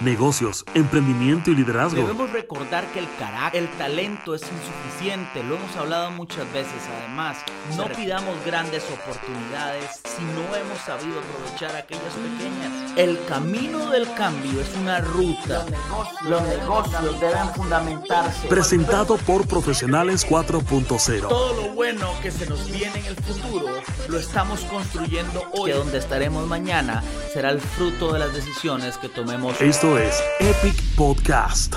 negocios, emprendimiento y liderazgo. Debemos recordar que el carácter, el talento es insuficiente, lo hemos hablado muchas veces. Además, no pidamos grandes oportunidades si no hemos sabido aprovechar aquellas pequeñas. El camino del cambio es una ruta. Los negocios deben fundamentarse. Presentado por Profesionales 4.0. Todo lo bueno que se nos viene en el futuro lo estamos construyendo hoy. Que donde estaremos mañana será el fruto de las decisiones que tomemos. Esto es Epic Podcast.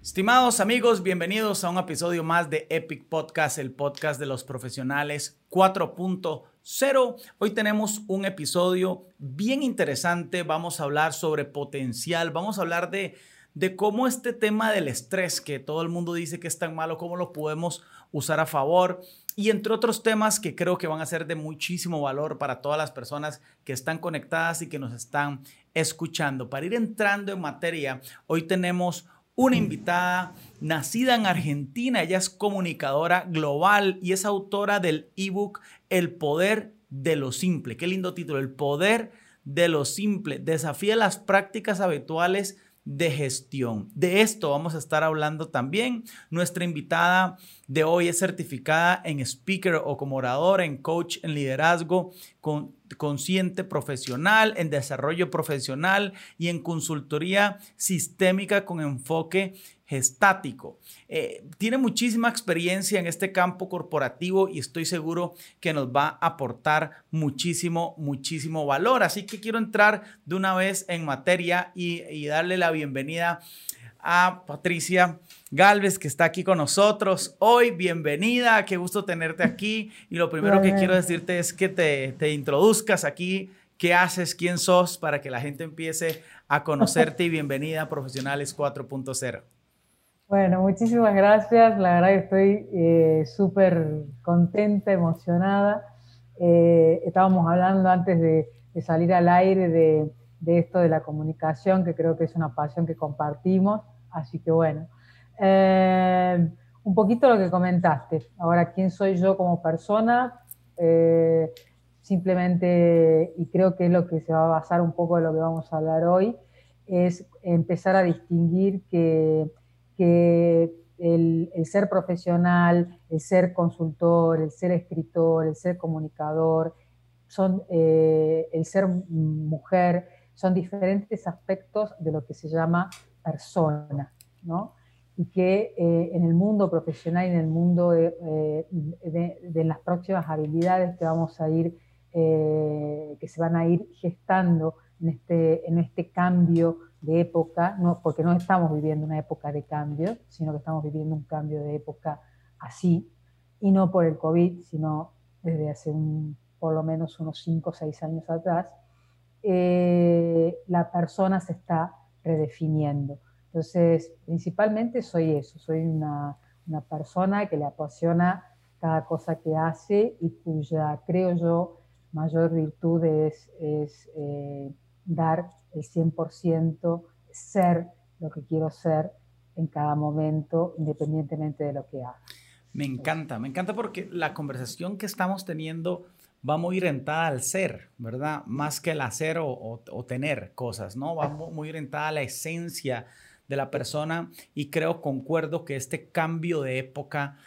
Estimados amigos, bienvenidos a un episodio más de Epic Podcast, el podcast de los profesionales 4.0. Hoy tenemos un episodio bien interesante. Vamos a hablar sobre potencial, vamos a hablar de, de cómo este tema del estrés, que todo el mundo dice que es tan malo, cómo lo podemos usar a favor y entre otros temas que creo que van a ser de muchísimo valor para todas las personas que están conectadas y que nos están escuchando. Para ir entrando en materia, hoy tenemos una invitada nacida en Argentina, ella es comunicadora global y es autora del ebook El poder de lo simple. Qué lindo título, El poder de lo simple. Desafía las prácticas habituales de gestión. De esto vamos a estar hablando también. Nuestra invitada de hoy es certificada en speaker o como oradora, en coach en liderazgo, con, consciente profesional, en desarrollo profesional y en consultoría sistémica con enfoque gestático. Eh, tiene muchísima experiencia en este campo corporativo y estoy seguro que nos va a aportar muchísimo, muchísimo valor. Así que quiero entrar de una vez en materia y, y darle la bienvenida a Patricia Galvez, que está aquí con nosotros hoy. Bienvenida, qué gusto tenerte aquí. Y lo primero que quiero decirte es que te, te introduzcas aquí, qué haces, quién sos, para que la gente empiece a conocerte y bienvenida a Profesionales 4.0. Bueno, muchísimas gracias. La verdad que estoy eh, súper contenta, emocionada. Eh, estábamos hablando antes de, salir al aire de, esto de la comunicación, que creo que es una pasión que compartimos. Así que bueno, eh, un poquito lo que comentaste. Ahora, ¿quién soy yo como persona? simplemente, y creo que es lo que se va a basar un poco de lo que vamos a hablar hoy, es empezar a distinguir que que el, ser profesional, el ser consultor, el ser escritor, el ser comunicador, son, eh, el ser mujer, son diferentes aspectos de lo que se llama persona, ¿no? Y que eh, en el mundo profesional y en el mundo de, de, las próximas habilidades que vamos a ir, eh, que se van a ir gestando en este, en este cambio de época, no, porque no estamos viviendo una época de cambio, sino que estamos viviendo un cambio de época así, y no por el COVID, sino desde hace un, por lo menos unos 5 o 6 años atrás, eh, la persona se está redefiniendo. Entonces, principalmente soy eso, soy una, una, persona que le apasiona cada cosa que hace y cuya, creo yo, mayor virtud es, es eh, dar el 100%, ser lo que quiero ser en cada momento, independientemente de lo que haga. Me encanta, me encanta porque la conversación que estamos teniendo va muy orientada al ser, ¿verdad? Más que el hacer o, tener cosas, ¿no? Va muy orientada a la esencia de la persona y creo, concuerdo que este cambio de época,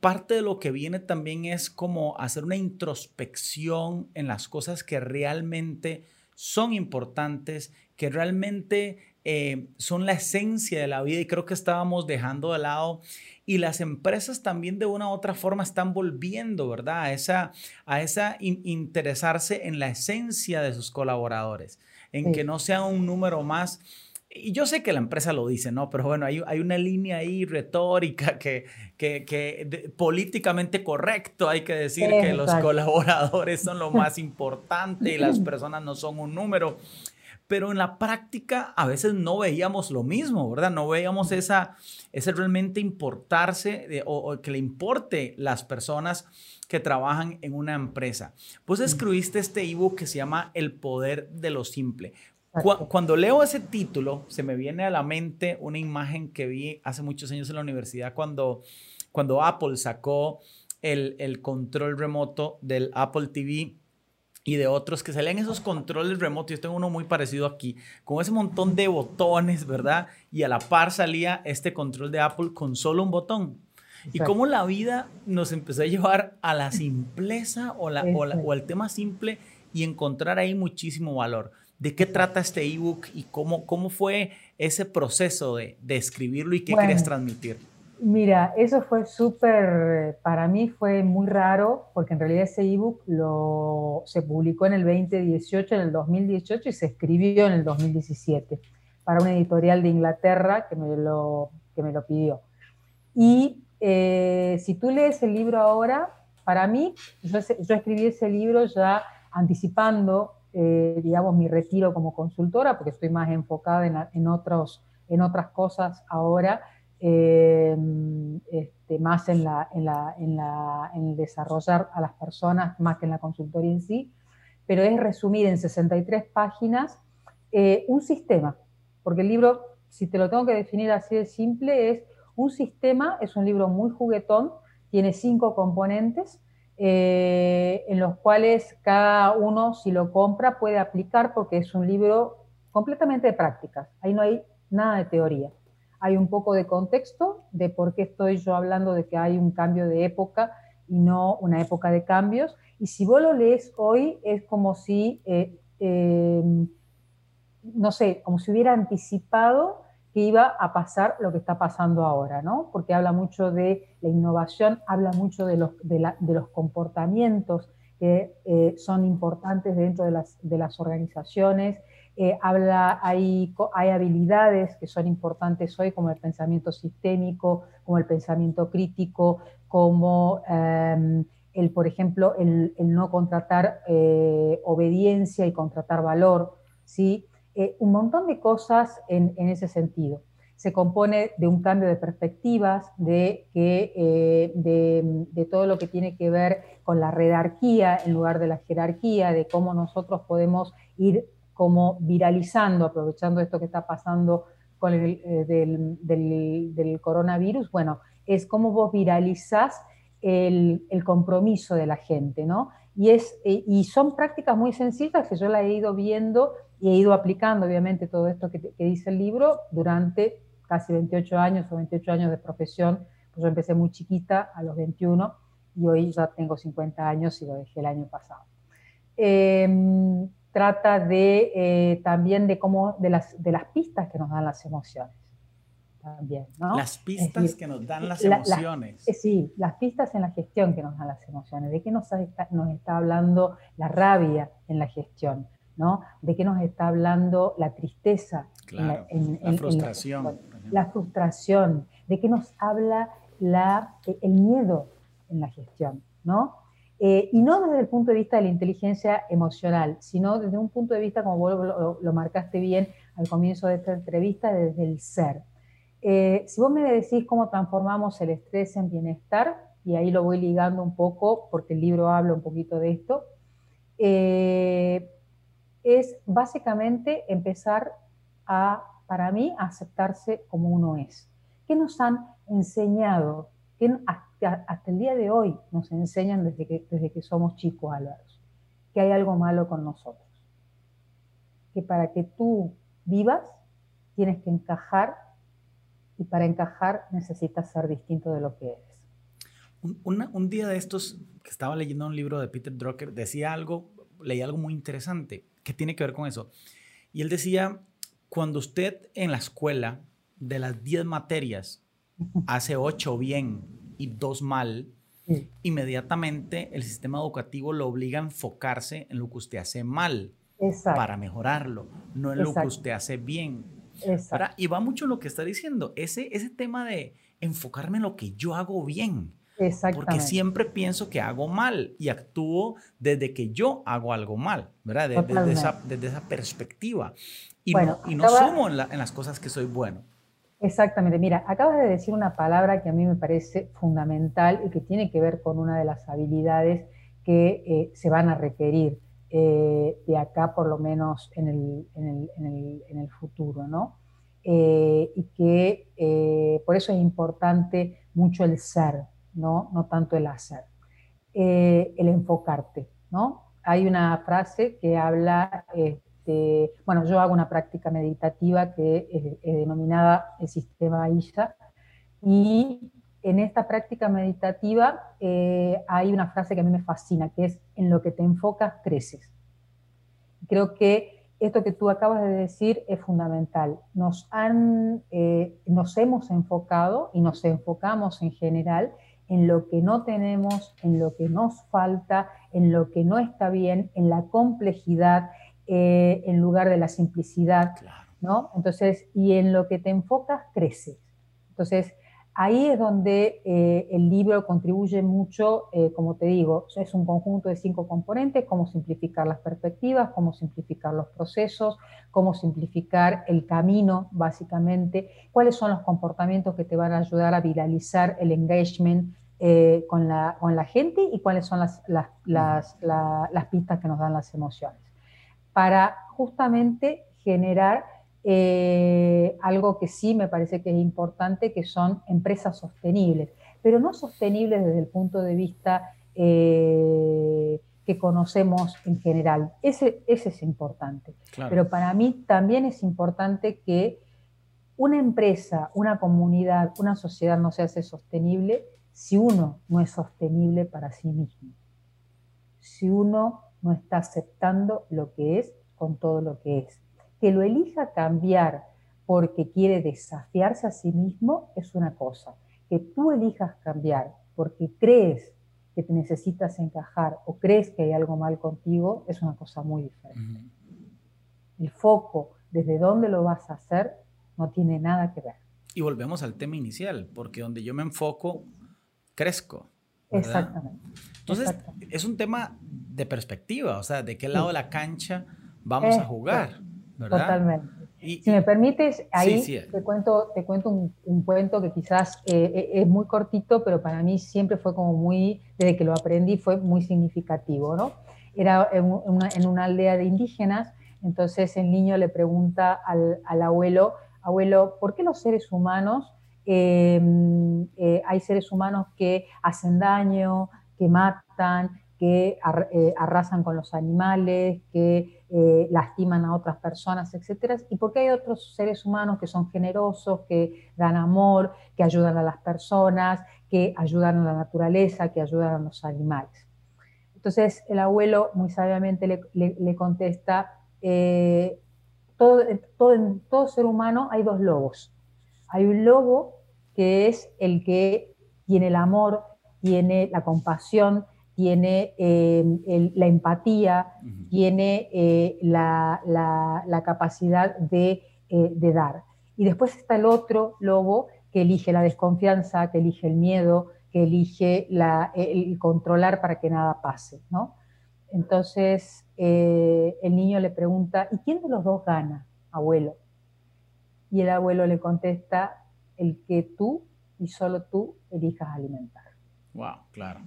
parte de lo que viene también es como hacer una introspección en las cosas que realmente son importantes, que realmente eh, son la esencia de la vida y creo que estábamos dejando de lado. Y las empresas también de una u otra forma están volviendo, ¿verdad? A esa, a esa interesarse en la esencia de sus colaboradores, en que no sea un número más y yo sé que la empresa lo dice, ¿no? Pero bueno, hay, hay una línea ahí retórica que, que, que políticamente correcto hay que decir que los colaboradores son lo más importante y las personas no son un número. Pero en la práctica a veces no veíamos lo mismo, ¿verdad? No veíamos esa, ese realmente importarse o, que le importe las personas que trabajan en una empresa. Pues escribiste este ebook que se llama El poder de lo simple. Cuando leo ese título, se me viene a la mente una imagen que vi hace muchos años en la universidad cuando, cuando Apple sacó el, el control remoto del Apple TV y de otros que salían esos controles remotos. Yo tengo uno muy parecido aquí, con ese montón de botones, ¿verdad? Y a la par salía este control de Apple con solo un botón. Y cómo la vida nos empezó a llevar a la simpleza o, la, o, al tema simple y encontrar ahí muchísimo valor. ¿De qué trata este ebook y cómo, cómo fue ese proceso de, de escribirlo y qué querías transmitir? Mira, eso fue súper, para mí fue muy raro, porque en realidad ese ebook lo, se publicó en el 2018, en el 2018 y se escribió en el 2017 para una editorial de Inglaterra que me lo, que me lo pidió. Y eh, si tú lees el libro ahora, para mí, yo, escribí ese libro ya anticipando, eh, digamos, mi retiro como consultora, porque estoy más enfocada en, en, otros, en otras cosas ahora eh, este, más en, la, en, la, en, la, en, desarrollar a las personas más que en la consultoría en sí, pero es resumir en 63 páginas eh, un sistema, porque el libro, si te lo tengo que definir así de simple, es un sistema, es un libro muy juguetón, tiene cinco componentes, eh, en los cuales cada uno, si lo compra, puede aplicar porque es un libro completamente de prácticas. Ahí no hay nada de teoría hay un poco de contexto de por qué estoy yo hablando de que hay un cambio de época y no una época de cambios. Y si vos lo lees hoy, es como si, eh, em, no sé, como si hubiera anticipado que iba a pasar lo que está pasando ahora, ¿no? Porque habla mucho de la innovación, habla mucho de los, de, los comportamientos que eh, son importantes dentro de las, de las organizaciones, eh, habla, hay, hay habilidades que son importantes hoy, como el pensamiento sistémico, como el pensamiento crítico, como em, el, por ejemplo, el, no contratar eh, obediencia y contratar valor, ¿sí? Eh, un montón de cosas en, ese sentido. Se compone de un cambio de perspectivas, de, que, de, de todo lo que tiene que ver con la redarquía en lugar de la jerarquía, de cómo nosotros podemos ir como viralizando, aprovechando esto que está pasando con el eh, del, coronavirus, bueno, es cómo vos viralizás el, compromiso de la gente, ¿no? Y, es, eh, y son prácticas muy sencillas que yo la he ido viendo y he ido aplicando, obviamente, todo esto que, dice el libro durante casi 28 años o 28 años de profesión. Pues yo empecé muy chiquita, a los 21, y hoy ya tengo 50 años y lo dejé el año pasado. Eh, trata de eh, también de cómo, de las, de las pistas que nos dan las emociones. También, ¿no? Las pistas que nos dan las emociones. Eh, sí, las pistas en la gestión que nos dan las emociones. ¿De qué nos está, nos está hablando la rabia en la gestión? ¿no? ¿De qué nos está hablando la tristeza? Claro, la, frustración. la, frustración. ¿De qué nos habla la, el miedo en la gestión? ¿no? Eh, y no desde el punto de vista de la inteligencia emocional, sino desde un punto de vista, como vos lo, marcaste bien al comienzo de esta entrevista, desde el ser. Eh, si vos me decís cómo transformamos el estrés en bienestar, y ahí lo voy ligando un poco, porque el libro habla un poquito de esto, eh, es básicamente empezar a, para mí, a aceptarse como uno es. ¿Qué nos han enseñado? ¿Qué, hasta el día de hoy nos enseñan desde que, desde que somos chicos, Álvaro, que hay algo malo con nosotros. Que para que tú vivas, tienes que encajar y para encajar necesitas ser distinto de lo que eres. Un, día de estos, que estaba leyendo un libro de Peter Drucker, decía algo, leí algo muy interesante que tiene que ver con eso. Y él decía, cuando usted en la escuela, de las 10 materias, hace 8 bien y dos mal, inmediatamente el sistema educativo lo obliga a enfocarse en lo que usted hace mal para mejorarlo, no en lo que usted hace bien. Y va mucho lo que está diciendo, ese, ese tema de enfocarme en lo que yo hago bien. Porque siempre pienso que hago mal y actúo desde que yo hago algo mal, ¿verdad? Desde, esa, desde esa, perspectiva. Y no, y no sumo en, en las cosas que soy bueno. Exactamente. Mira, acabas de decir una palabra que a mí me parece fundamental y que tiene que ver con una de las habilidades que eh, se van a requerir eh, de acá, por lo menos en el, en el, futuro, ¿no? Eh, y que por eso es importante mucho el ser, ¿no? No tanto el hacer. el enfocarte, ¿no? hay una frase que habla, este, bueno, yo hago una práctica meditativa que es, denominada el sistema ISA, y en esta práctica meditativa eh, hay una frase que a mí me fascina, que es, en lo que te enfocas, creces. Creo que esto que tú acabas de decir es fundamental. Nos, han, eh, nos hemos enfocado y nos enfocamos en general en lo que no tenemos, en lo que nos falta, en lo que no está bien, en la complejidad, eh, en lugar de la simplicidad, ¿no? Entonces, y en lo que te enfocas, creces. Entonces, Ahí es donde eh, el libro contribuye mucho, eh, como te digo, es un conjunto de cinco componentes, cómo simplificar las perspectivas, cómo simplificar los procesos, cómo simplificar el camino, básicamente, cuáles son los comportamientos que te van a ayudar a viralizar el engagement eh, con, la, con, la, gente y cuáles son las, las, las, las pistas que nos dan las emociones, para justamente generar eh, algo que sí me parece que es importante, que son empresas sostenibles, pero no sostenibles desde el punto de vista eh, que conocemos en general. Ese, ese es importante. Pero para mí también es importante que una empresa, una comunidad, una sociedad no se hace sostenible si uno no es sostenible para sí mismo. Si uno no está aceptando lo que es con todo lo que es que lo elija cambiar porque quiere desafiarse a sí mismo es una cosa. Que tú elijas cambiar porque crees que te necesitas encajar o crees que hay algo mal contigo es una cosa muy diferente. El foco, desde dónde lo vas a hacer, no tiene nada que ver. Y volvemos al tema inicial, porque donde yo me enfoco, crezco. Exactamente. Entonces, es un tema de perspectiva, o sea, de qué lado de la cancha vamos a jugar. Totalmente. si me permites, ahí te cuento, te cuento un, cuento que quizás eh, eh, es muy cortito, pero para mí siempre fue como muy, desde que lo aprendí, fue muy significativo, ¿no? Era en una, aldea de indígenas, entonces el niño le pregunta al, abuelo, abuelo, ¿por qué los seres humanos, em, eh, hay seres humanos que hacen daño, que matan, que arrasan con los animales, que eh, lastiman a otras personas, etcétera, y porque hay otros seres humanos que son generosos, que dan amor, que ayudan a las personas, que ayudan a la naturaleza, que ayudan a los animales. Entonces el abuelo muy sabiamente le, contesta, eh, en todo ser humano hay dos lobos. Hay un lobo que es el que tiene el amor, tiene la compasión, tiene eh, la empatía, tiene eh, la, capacidad eh, de, dar. Y después está el otro lobo que elige la desconfianza, que elige el miedo, que elige el controlar para que nada pase. ¿no? Entonces el niño le pregunta, ¿y quién de los dos gana, abuelo? Y el abuelo le contesta, el que tú y solo tú elijas alimentar. Wow, claro.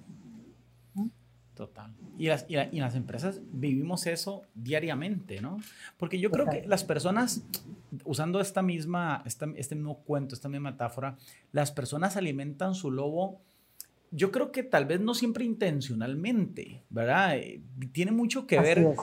Total. Y las, y, las empresas vivimos eso diariamente, ¿no? Porque yo creo que las personas, usando esta misma, este mismo cuento, esta misma metáfora, las personas alimentan su lobo, yo creo que tal vez no siempre intencionalmente, ¿verdad? Eh, tiene mucho que ver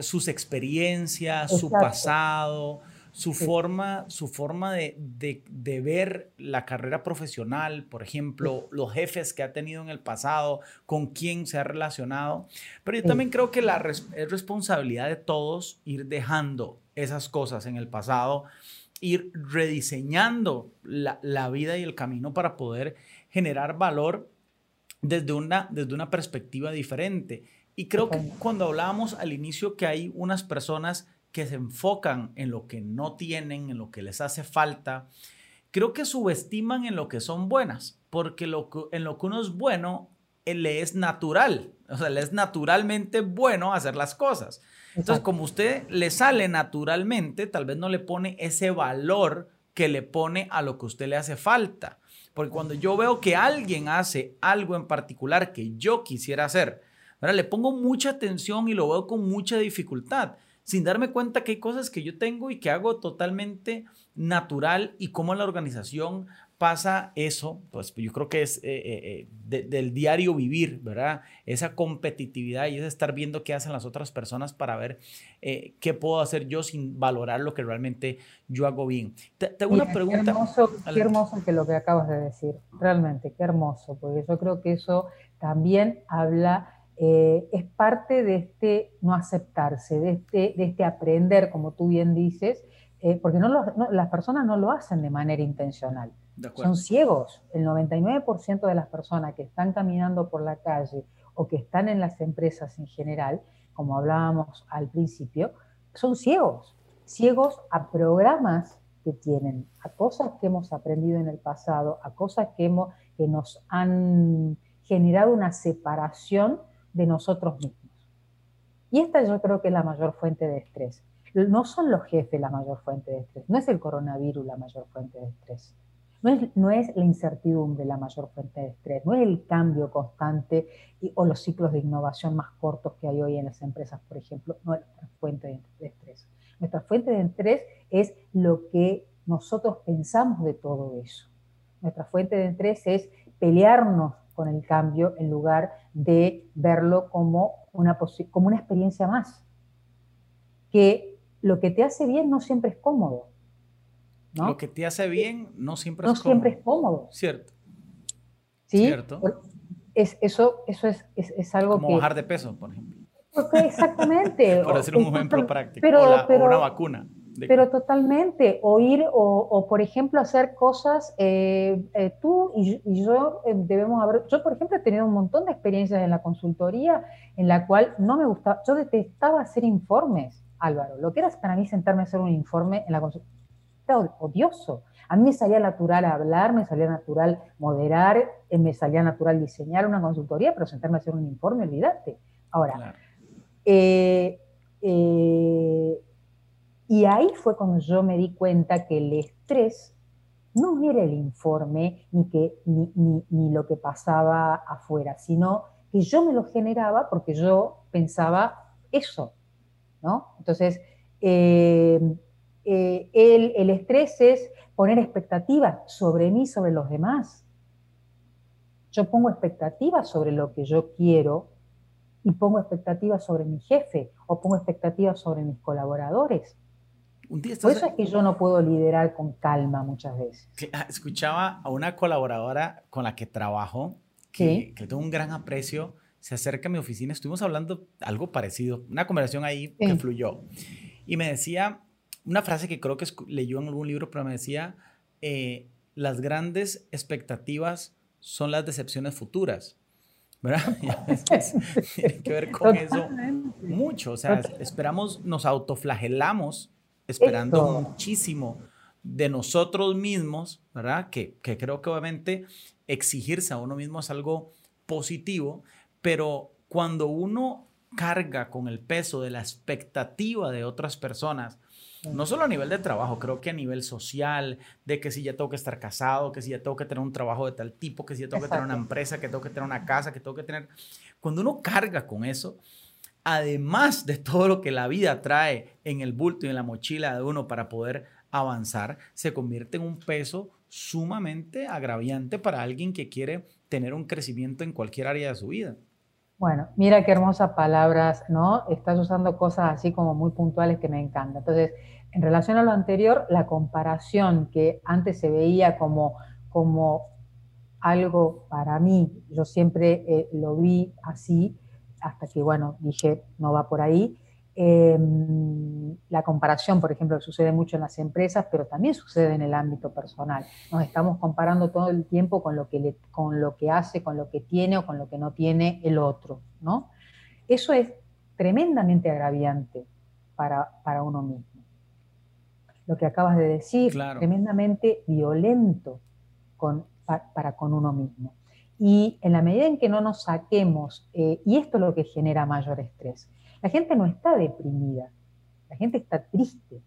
sus experiencias, su pasado, su forma, su forma de, ver la carrera profesional, por ejemplo, los jefes que ha tenido en el pasado, con quién se ha relacionado. Pero yo también creo que la es responsabilidad de todos ir dejando esas cosas en el pasado, ir rediseñando la, vida y el camino para poder generar valor desde una, desde una perspectiva diferente. Y creo que cuando hablábamos al inicio que hay unas personas que se enfocan en lo que no tienen, en lo que les hace falta, creo que subestiman en lo que son buenas, porque lo en lo que uno es bueno, eh, le es natural, o sea, le es naturalmente bueno hacer las cosas. Entonces, como usted le sale naturalmente, tal vez no le pone ese valor que le pone a lo que usted le hace falta. Porque cuando yo veo que alguien hace algo en particular que yo quisiera hacer, le pongo mucha atención y lo veo con mucha dificultad sin darme cuenta que hay cosas que yo tengo y que hago totalmente natural y cómo la organización pasa eso, pues yo creo que es eh, eh, eh, del diario vivir, ¿verdad? Esa competitividad y es estar viendo qué hacen las otras personas para ver qué puedo hacer yo sin valorar lo que realmente yo hago bien. Tengo una pregunta. Qué hermoso, qué hermoso que lo que acabas de decir, realmente, qué hermoso, porque yo creo que eso también habla es parte de este no aceptarse, de este, de este aprender, como tú bien dices, porque no, las personas no lo hacen de manera intencional son ciegos. El 99% de las personas que están caminando por la calle o que están en las empresas en general, como hablábamos al principio, son ciegos. Ciegos a programas que tienen, a cosas que hemos aprendido en el pasado, a cosas que, hemos, que nos han generado una separación de nosotros mismos. Y esta yo creo que es la mayor fuente de estrés. No son los jefes la mayor fuente de estrés, no es el coronavirus la mayor fuente de estrés. No es, la incertidumbre la mayor fuente de estrés, no es el cambio constante o los ciclos de innovación más cortos que hay hoy en las empresas, por ejemplo, no es nuestra fuente de, estrés. Nuestra fuente de estrés es lo que nosotros pensamos de todo eso. Nuestra fuente de estrés es pelearnos con el cambio en lugar de verlo como una, como una experiencia más. Que lo que te hace bien no siempre es cómodo, lo que te hace bien no siempre es cómodo. siempre es cómodo. Cierto. ¿Sí? Cierto. Es, eso eso es, es, algo Como bajar de peso, por ejemplo. Exactamente. por hacer un ejemplo práctico. Pero, o, una vacuna. Pero totalmente. O ir, o, por ejemplo, hacer cosas. Eh, eh, tú y, yo eh, debemos haber. Yo, por ejemplo, he tenido un montón de experiencias en la consultoría en la cual no me gustaba. Yo detestaba hacer informes, Álvaro. Lo que era para mí sentarme a hacer un informe en la consultoría odioso. A mí me salía natural hablar, me salía natural moderar, eh, me salía natural diseñar una consultoría, pero sentarme a hacer un informe, olvídate. Ahora, eh, eh, y ahí fue cuando yo me di cuenta que el estrés no era el informe ni, que, ni, lo que pasaba afuera, sino que yo me lo generaba porque yo pensaba eso, ¿no? Entonces, eh, el, estrés es poner expectativas sobre mí, sobre los demás. Yo pongo expectativas sobre lo que yo quiero y pongo expectativas sobre mi jefe o pongo expectativas sobre mis colaboradores. Por eso es que yo no puedo liderar con calma muchas veces. Ah, escuchaba a una colaboradora con la que trabajo, que, que tengo un gran aprecio, se acerca a mi oficina, estuvimos hablando algo parecido, una conversación ahí que fluyó. Y me decía una frase que creo que leyó en algún libro, pero me decía, eh, las grandes expectativas son las decepciones futuras. ¿Verdad? tiene que ver con eso mucho. O sea, esperamos, nos autoflagelamos esperando muchísimo de nosotros mismos, ¿verdad? Que, que creo que obviamente exigirse a uno mismo es algo positivo, pero cuando uno carga con el peso de la expectativa de otras personas, no solo a nivel de trabajo, creo que a nivel social, de que si ya tengo que estar casado, que si ya tengo que tener un trabajo de tal tipo, que si ya tengo que tener una empresa, que tengo que tener una casa, que tengo que tener... Cuando uno carga con eso, además de todo lo que la vida trae en el bulto y en la mochila de uno para poder avanzar, se convierte en un peso sumamente agraviante para alguien que quiere tener un crecimiento en cualquier área de su vida. Bueno, mira qué hermosas palabras, ¿no? Estás usando cosas así como muy puntuales que me encantan. Entonces, en relación a lo anterior, la comparación que antes se veía como, como algo para mí, yo siempre eh, lo vi así, hasta que, bueno, dije, no va por ahí, Em, la comparación, por ejemplo, sucede mucho en las empresas, pero también sucede en el ámbito personal. Nos estamos comparando todo el tiempo con lo que, con lo que hace, con lo que tiene o con lo que no tiene el otro, ¿no? Eso es tremendamente agraviante para, uno mismo. Lo que acabas de decir, tremendamente violento con, para, con uno mismo. Y en la medida en que no nos saquemos, eh, y esto es lo que genera mayor estrés, la gente no está deprimida, la gente está triste.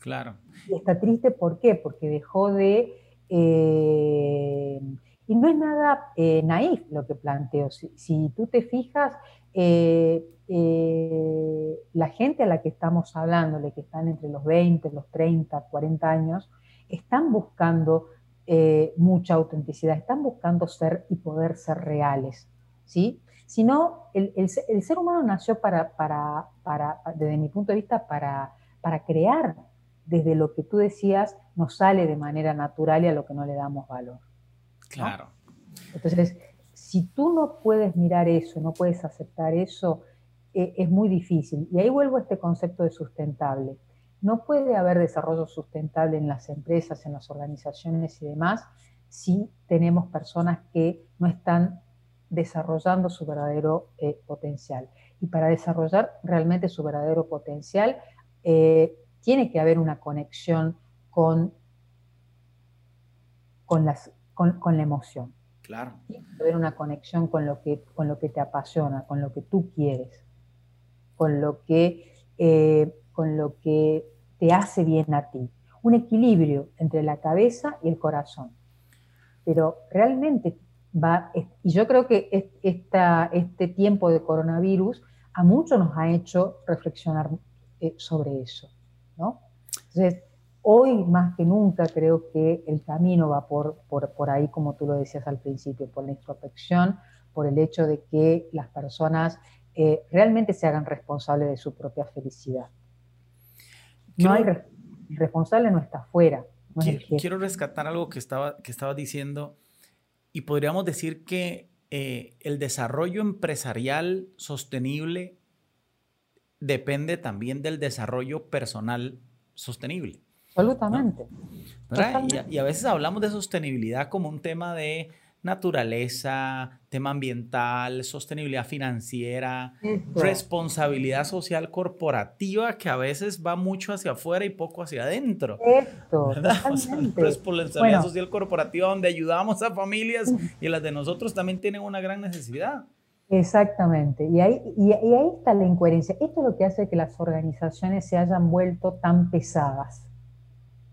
Claro. Y está triste, ¿por qué? Porque dejó de... Eh, y no es nada eh, naif lo que planteo. Si, tú te fijas, eh, la gente a la que estamos hablando, que están entre los 20, los 30, 40 años, están buscando eh, mucha autenticidad, están buscando ser y poder ser reales, ¿sí? Sino el, el, ser humano nació para, para, para, desde mi punto de vista, para, para crear desde lo que tú decías, nos sale de manera natural y a lo que no le damos valor. Claro. Entonces, si tú no puedes mirar eso, no puedes aceptar eso, eh, es muy difícil. Y ahí vuelvo a este concepto de sustentable. No puede haber desarrollo sustentable en las empresas, en las organizaciones y demás si tenemos personas que no están desarrollando su verdadero eh, potencial. Y para desarrollar realmente su verdadero potencial, eh, tiene que haber una conexión con, con, las, con, la emoción. Claro. Tiene que haber una conexión con lo, que, con lo que te apasiona, con lo que tú quieres, con lo que, eh, con lo que te hace bien a ti. Un equilibrio entre la cabeza y el corazón. Pero realmente va, y yo creo que esta, este tiempo de coronavirus a muchos nos ha hecho reflexionar eh, sobre eso, ¿no? Entonces, hoy más que nunca creo que el camino va por, por, ahí, como tú lo decías al principio, por la introspección, por el hecho de que las personas eh, realmente se hagan responsables de su propia felicidad. No hay responsable no está afuera. quiero, rescatar algo que estaba, que estaba diciendo y podríamos decir que eh, el desarrollo empresarial sostenible depende también del desarrollo personal sostenible. Absolutamente. Y, y, a veces hablamos de sostenibilidad como un tema de naturaleza, tema ambiental, sostenibilidad financiera, responsabilidad social corporativa que a veces va mucho hacia afuera y poco hacia adentro. Esto, responsabilidad social corporativa donde ayudamos a familias y las de nosotros también tienen una gran necesidad. Exactamente, y ahí, y ahí está la incoherencia. Esto es lo que hace que las organizaciones se hayan vuelto tan pesadas,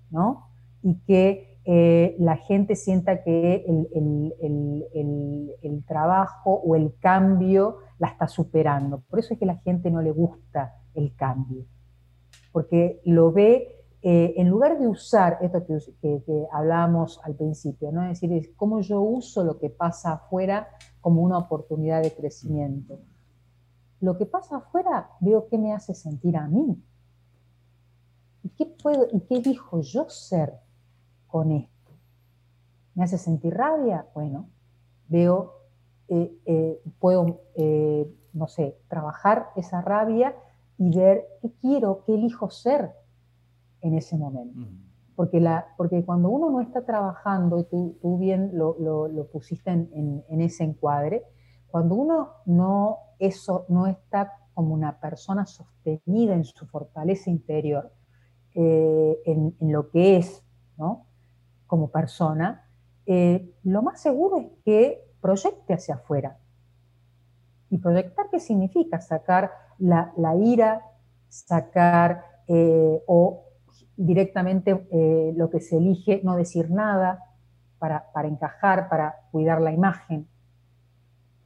¿no? Y que eh, la gente sienta que el, trabajo o el cambio la está superando. Por eso es que la gente no le gusta el cambio, porque lo ve, eh, en lugar de usar esto que, hablábamos al principio, ¿no? es decir, es cómo yo uso lo que pasa afuera como una oportunidad de crecimiento. Lo que pasa afuera veo qué me hace sentir a mí. ¿Y qué puedo, y qué dijo yo ser? Con esto? ¿Me hace sentir rabia? Bueno, veo, eh, eh, puedo, eh, no sé, trabajar esa rabia y ver qué quiero, qué elijo ser en ese momento. Porque, la, porque cuando uno no está trabajando, y tú, bien lo, pusiste en, ese encuadre, cuando uno no, eso, no está como una persona sostenida en su fortaleza interior, en, en, lo que es, ¿no? Como persona, eh, lo más seguro es que proyecte hacia afuera. ¿Y proyectar qué significa? Sacar la, ira, sacar eh, o directamente eh, lo que se elige, no decir nada para, encajar, para cuidar la imagen.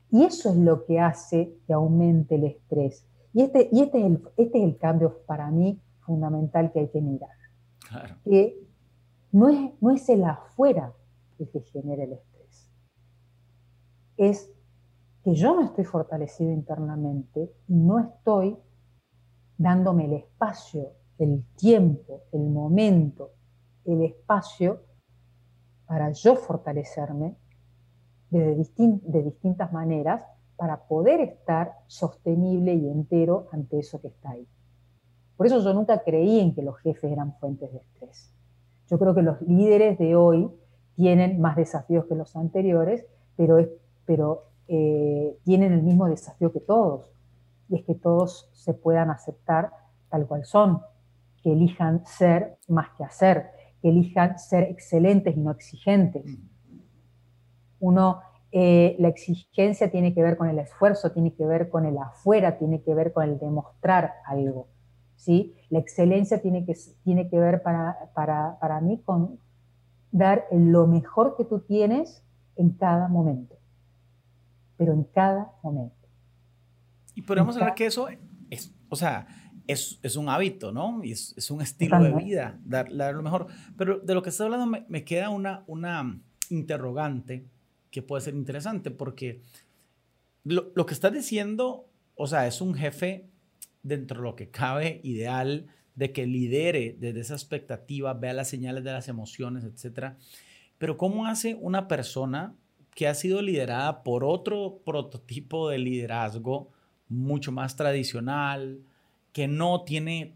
Y eso es lo que hace que aumente el estrés. Y este, y este, es, el, este es el cambio para mí fundamental que hay que mirar. Claro. Que no es, el afuera el que genera el estrés. Es que yo no estoy fortalecido internamente y no estoy dándome el espacio, el tiempo, el momento, el espacio para yo fortalecerme de, de distintas maneras para poder estar sostenible y entero ante eso que está ahí. Por eso yo nunca creí en que los jefes eran fuentes de estrés. Yo creo que los líderes de hoy tienen más desafíos que los anteriores, pero, pero eh, tienen el mismo desafío que todos, y es que todos se puedan aceptar tal cual son, que elijan ser más que hacer, que elijan ser excelentes y no exigentes. Uno, eh, la exigencia tiene que ver con el esfuerzo, tiene que ver con el afuera, tiene que ver con el demostrar algo. ¿Sí? La excelencia tiene que, tiene que ver para, para, mí con dar lo mejor que tú tienes en cada momento, pero en cada momento. Y podemos hablar que eso es, o sea, es, es, un hábito, ¿no? Y es, es un estilo de vida, dar, dar, lo mejor. Pero de lo que estás hablando me, me, queda una, una interrogante que puede ser interesante, porque lo, lo que estás diciendo, o sea, es un jefe dentro de lo que cabe ideal de que lidere desde esa expectativa, vea las señales de las emociones, etcétera. Pero ¿cómo hace una persona que ha sido liderada por otro prototipo de liderazgo mucho más tradicional, que no tiene,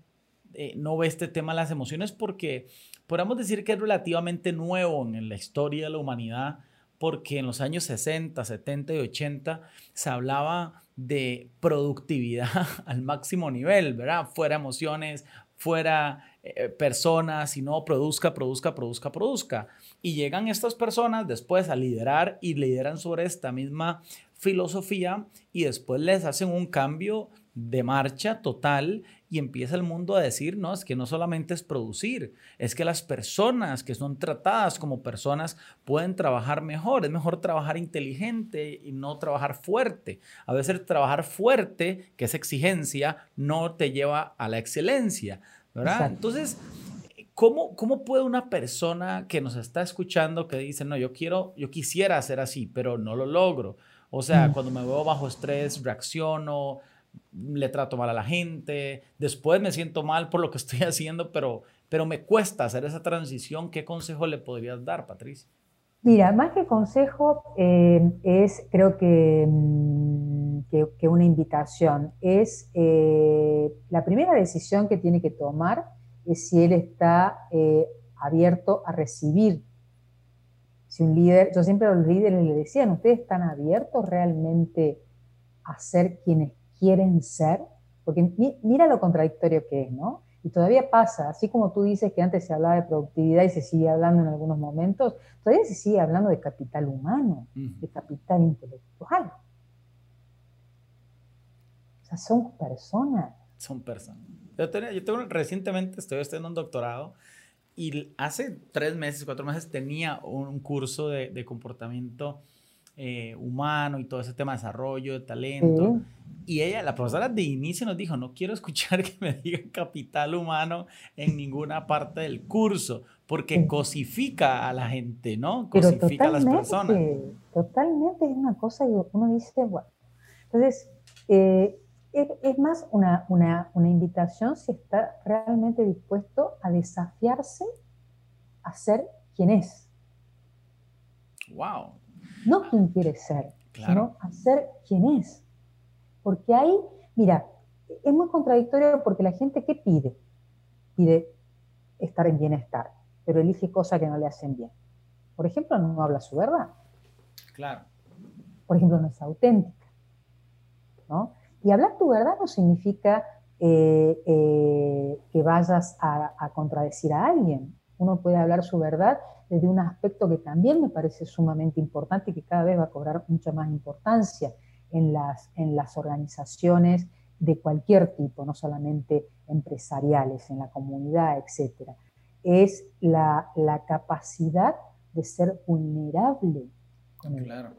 eh, no ve este tema de las emociones porque podríamos decir que es relativamente nuevo en la historia de la humanidad, porque en los años 60, 70 y 80 se hablaba de productividad al máximo nivel, ¿verdad? Fuera emociones, fuera eh, personas, sino produzca, produzca, produzca, produzca. Y llegan estas personas después a liderar y lideran sobre esta misma filosofía y después les hacen un cambio de marcha total y empieza el mundo a decir, no, es que no solamente es producir, es que las personas que son tratadas como personas pueden trabajar mejor, es mejor trabajar inteligente y no trabajar fuerte. A veces trabajar fuerte, que es exigencia, no te lleva a la excelencia, ¿verdad? Entonces, ¿cómo, ¿cómo puede una persona que nos está escuchando que dice, no, yo quiero, yo quisiera ser así, pero no lo logro? O sea, mm. cuando me veo bajo estrés, reacciono, le trato mal a la gente, después me siento mal por lo que estoy haciendo, pero, pero me cuesta hacer esa transición. ¿Qué consejo le podrías dar, Patricia? Mira, más que consejo eh, es, creo mm, que, que, una invitación. Es eh, la primera decisión que tiene que tomar es si él está eh, abierto a recibir. Si un líder, yo siempre a los líderes les decían, ¿ustedes están abiertos realmente a ser quienes quieren ser, porque mira lo contradictorio que es, ¿no? Y todavía pasa, así como tú dices que antes se hablaba de productividad y se sigue hablando en algunos momentos, todavía se sigue hablando de capital humano, de capital intelectual. O sea, son personas. Son personas. Yo, tengo, recientemente estoy estudiando un doctorado y hace tres meses, cuatro meses tenía un curso de, de comportamiento eh, humano y todo ese tema de desarrollo, de talento. Y ella, la profesora de inicio nos dijo, no quiero escuchar que me digan capital humano en ninguna parte del curso, porque cosifica a la gente, ¿no? Cosifica a las personas. Totalmente, es una cosa que uno dice, bueno. Entonces, eh, es, más una, una, una invitación si está realmente dispuesto a desafiarse a ser quien es. Wow, no quién quiere ser, sino a ser quien es. Porque ahí, mira, es muy contradictorio porque la gente, ¿qué pide? Pide estar en bienestar, pero elige cosas que no le hacen bien. Por ejemplo, no habla su verdad. Claro. Por ejemplo, no es auténtica. ¿no? Y hablar tu verdad no significa eh, eh, que vayas a contradecir a alguien. Uno puede hablar su verdad desde un aspecto que también me parece sumamente importante y que cada vez va a cobrar mucha más importancia en las, en las organizaciones de cualquier tipo, no solamente empresariales, en la comunidad, etc. Es la, capacidad de ser vulnerable con Claro.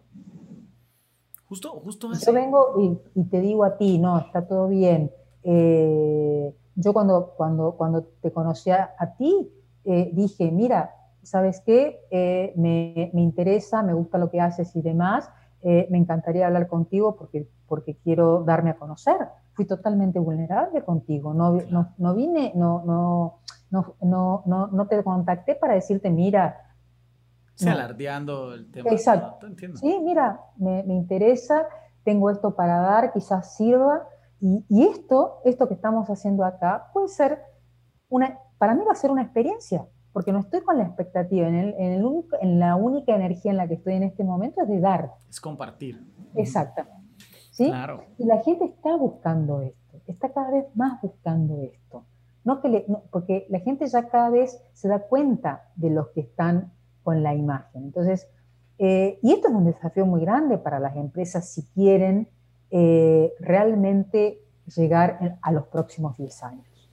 Justo, justo Yo vengo y, te digo a ti, no, está todo bien. Eh, yo cuando, cuando, cuando te conocí a, ti, eh, dije, mira, ¿sabes qué? Eh, me, interesa, me gusta lo que haces y demás, eh, me encantaría hablar contigo porque, porque quiero darme a conocer. Fui totalmente vulnerable contigo, no, no, vine, no, no, no, no, no, te contacté para decirte, mira... Se alardeando el tema. Exacto. sí, mira, me, me, interesa, tengo esto para dar, quizás sirva. Y, y esto, esto que estamos haciendo acá, puede ser una, para mí va a ser una experiencia porque no estoy con la expectativa, en, el, en, el en, la única energía en la que estoy en este momento es de dar. Es compartir. Exactamente. ¿Sí? Claro. Y la gente está buscando esto, está cada vez más buscando esto. No que porque la gente ya cada vez se da cuenta de los que están con la imagen. Entonces, eh, y esto es un desafío muy grande para las empresas si quieren eh, realmente llegar a los próximos 10 años.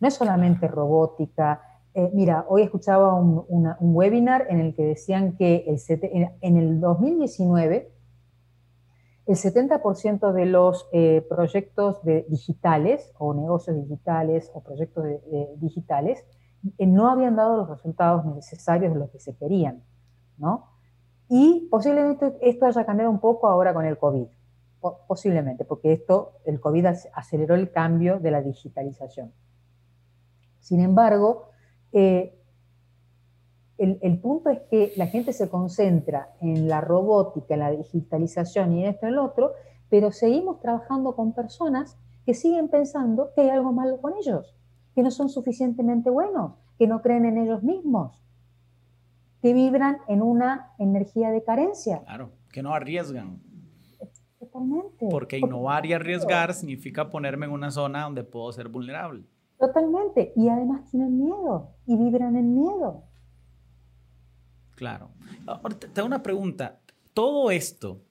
No es solamente robótica, eh, mira, hoy escuchaba un, webinar en el que decían que el en, el 2019 el 70% de los eh, proyectos digitales o negocios digitales o proyectos digitales eh, no habían dado los resultados necesarios de lo que se querían, ¿no? Y posiblemente esto haya cambiado un poco ahora con el COVID, posiblemente, porque esto, el COVID aceleró el cambio de la digitalización. Sin embargo, eh, el, punto es que la gente se concentra en la robótica, en la digitalización y en esto y en lo otro, pero seguimos trabajando con personas que siguen pensando que hay algo malo con ellos, que no son suficientemente buenos, que no creen en ellos mismos, que vibran en una energía de carencia. Claro, que no arriesgan. Totalmente. Porque innovar y arriesgar significa ponerme en una zona donde puedo ser vulnerable. Totalmente. Y además tienen miedo y vibran en miedo. Claro. Ahora, te una pregunta. Todo esto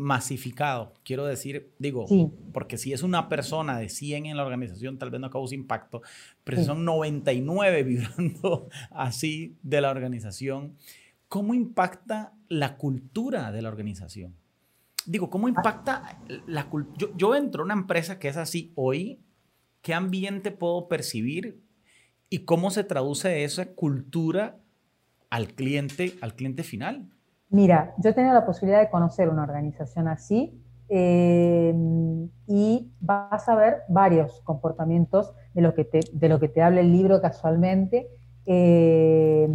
masificado, quiero decir, digo, porque si es una persona de 100 en la organización, tal vez no cause impacto, pero son 99 vibrando así de la organización, ¿cómo impacta la cultura de la organización? Digo, ¿cómo impacta la cultura? Yo, yo entro a una empresa que es así hoy, ¿qué ambiente puedo percibir y cómo se traduce esa cultura al cliente, al cliente final? Mira, yo he tenido la posibilidad de conocer una organización así eh, y vas a ver varios comportamientos de lo que te, de lo que te habla el libro casualmente. Eh,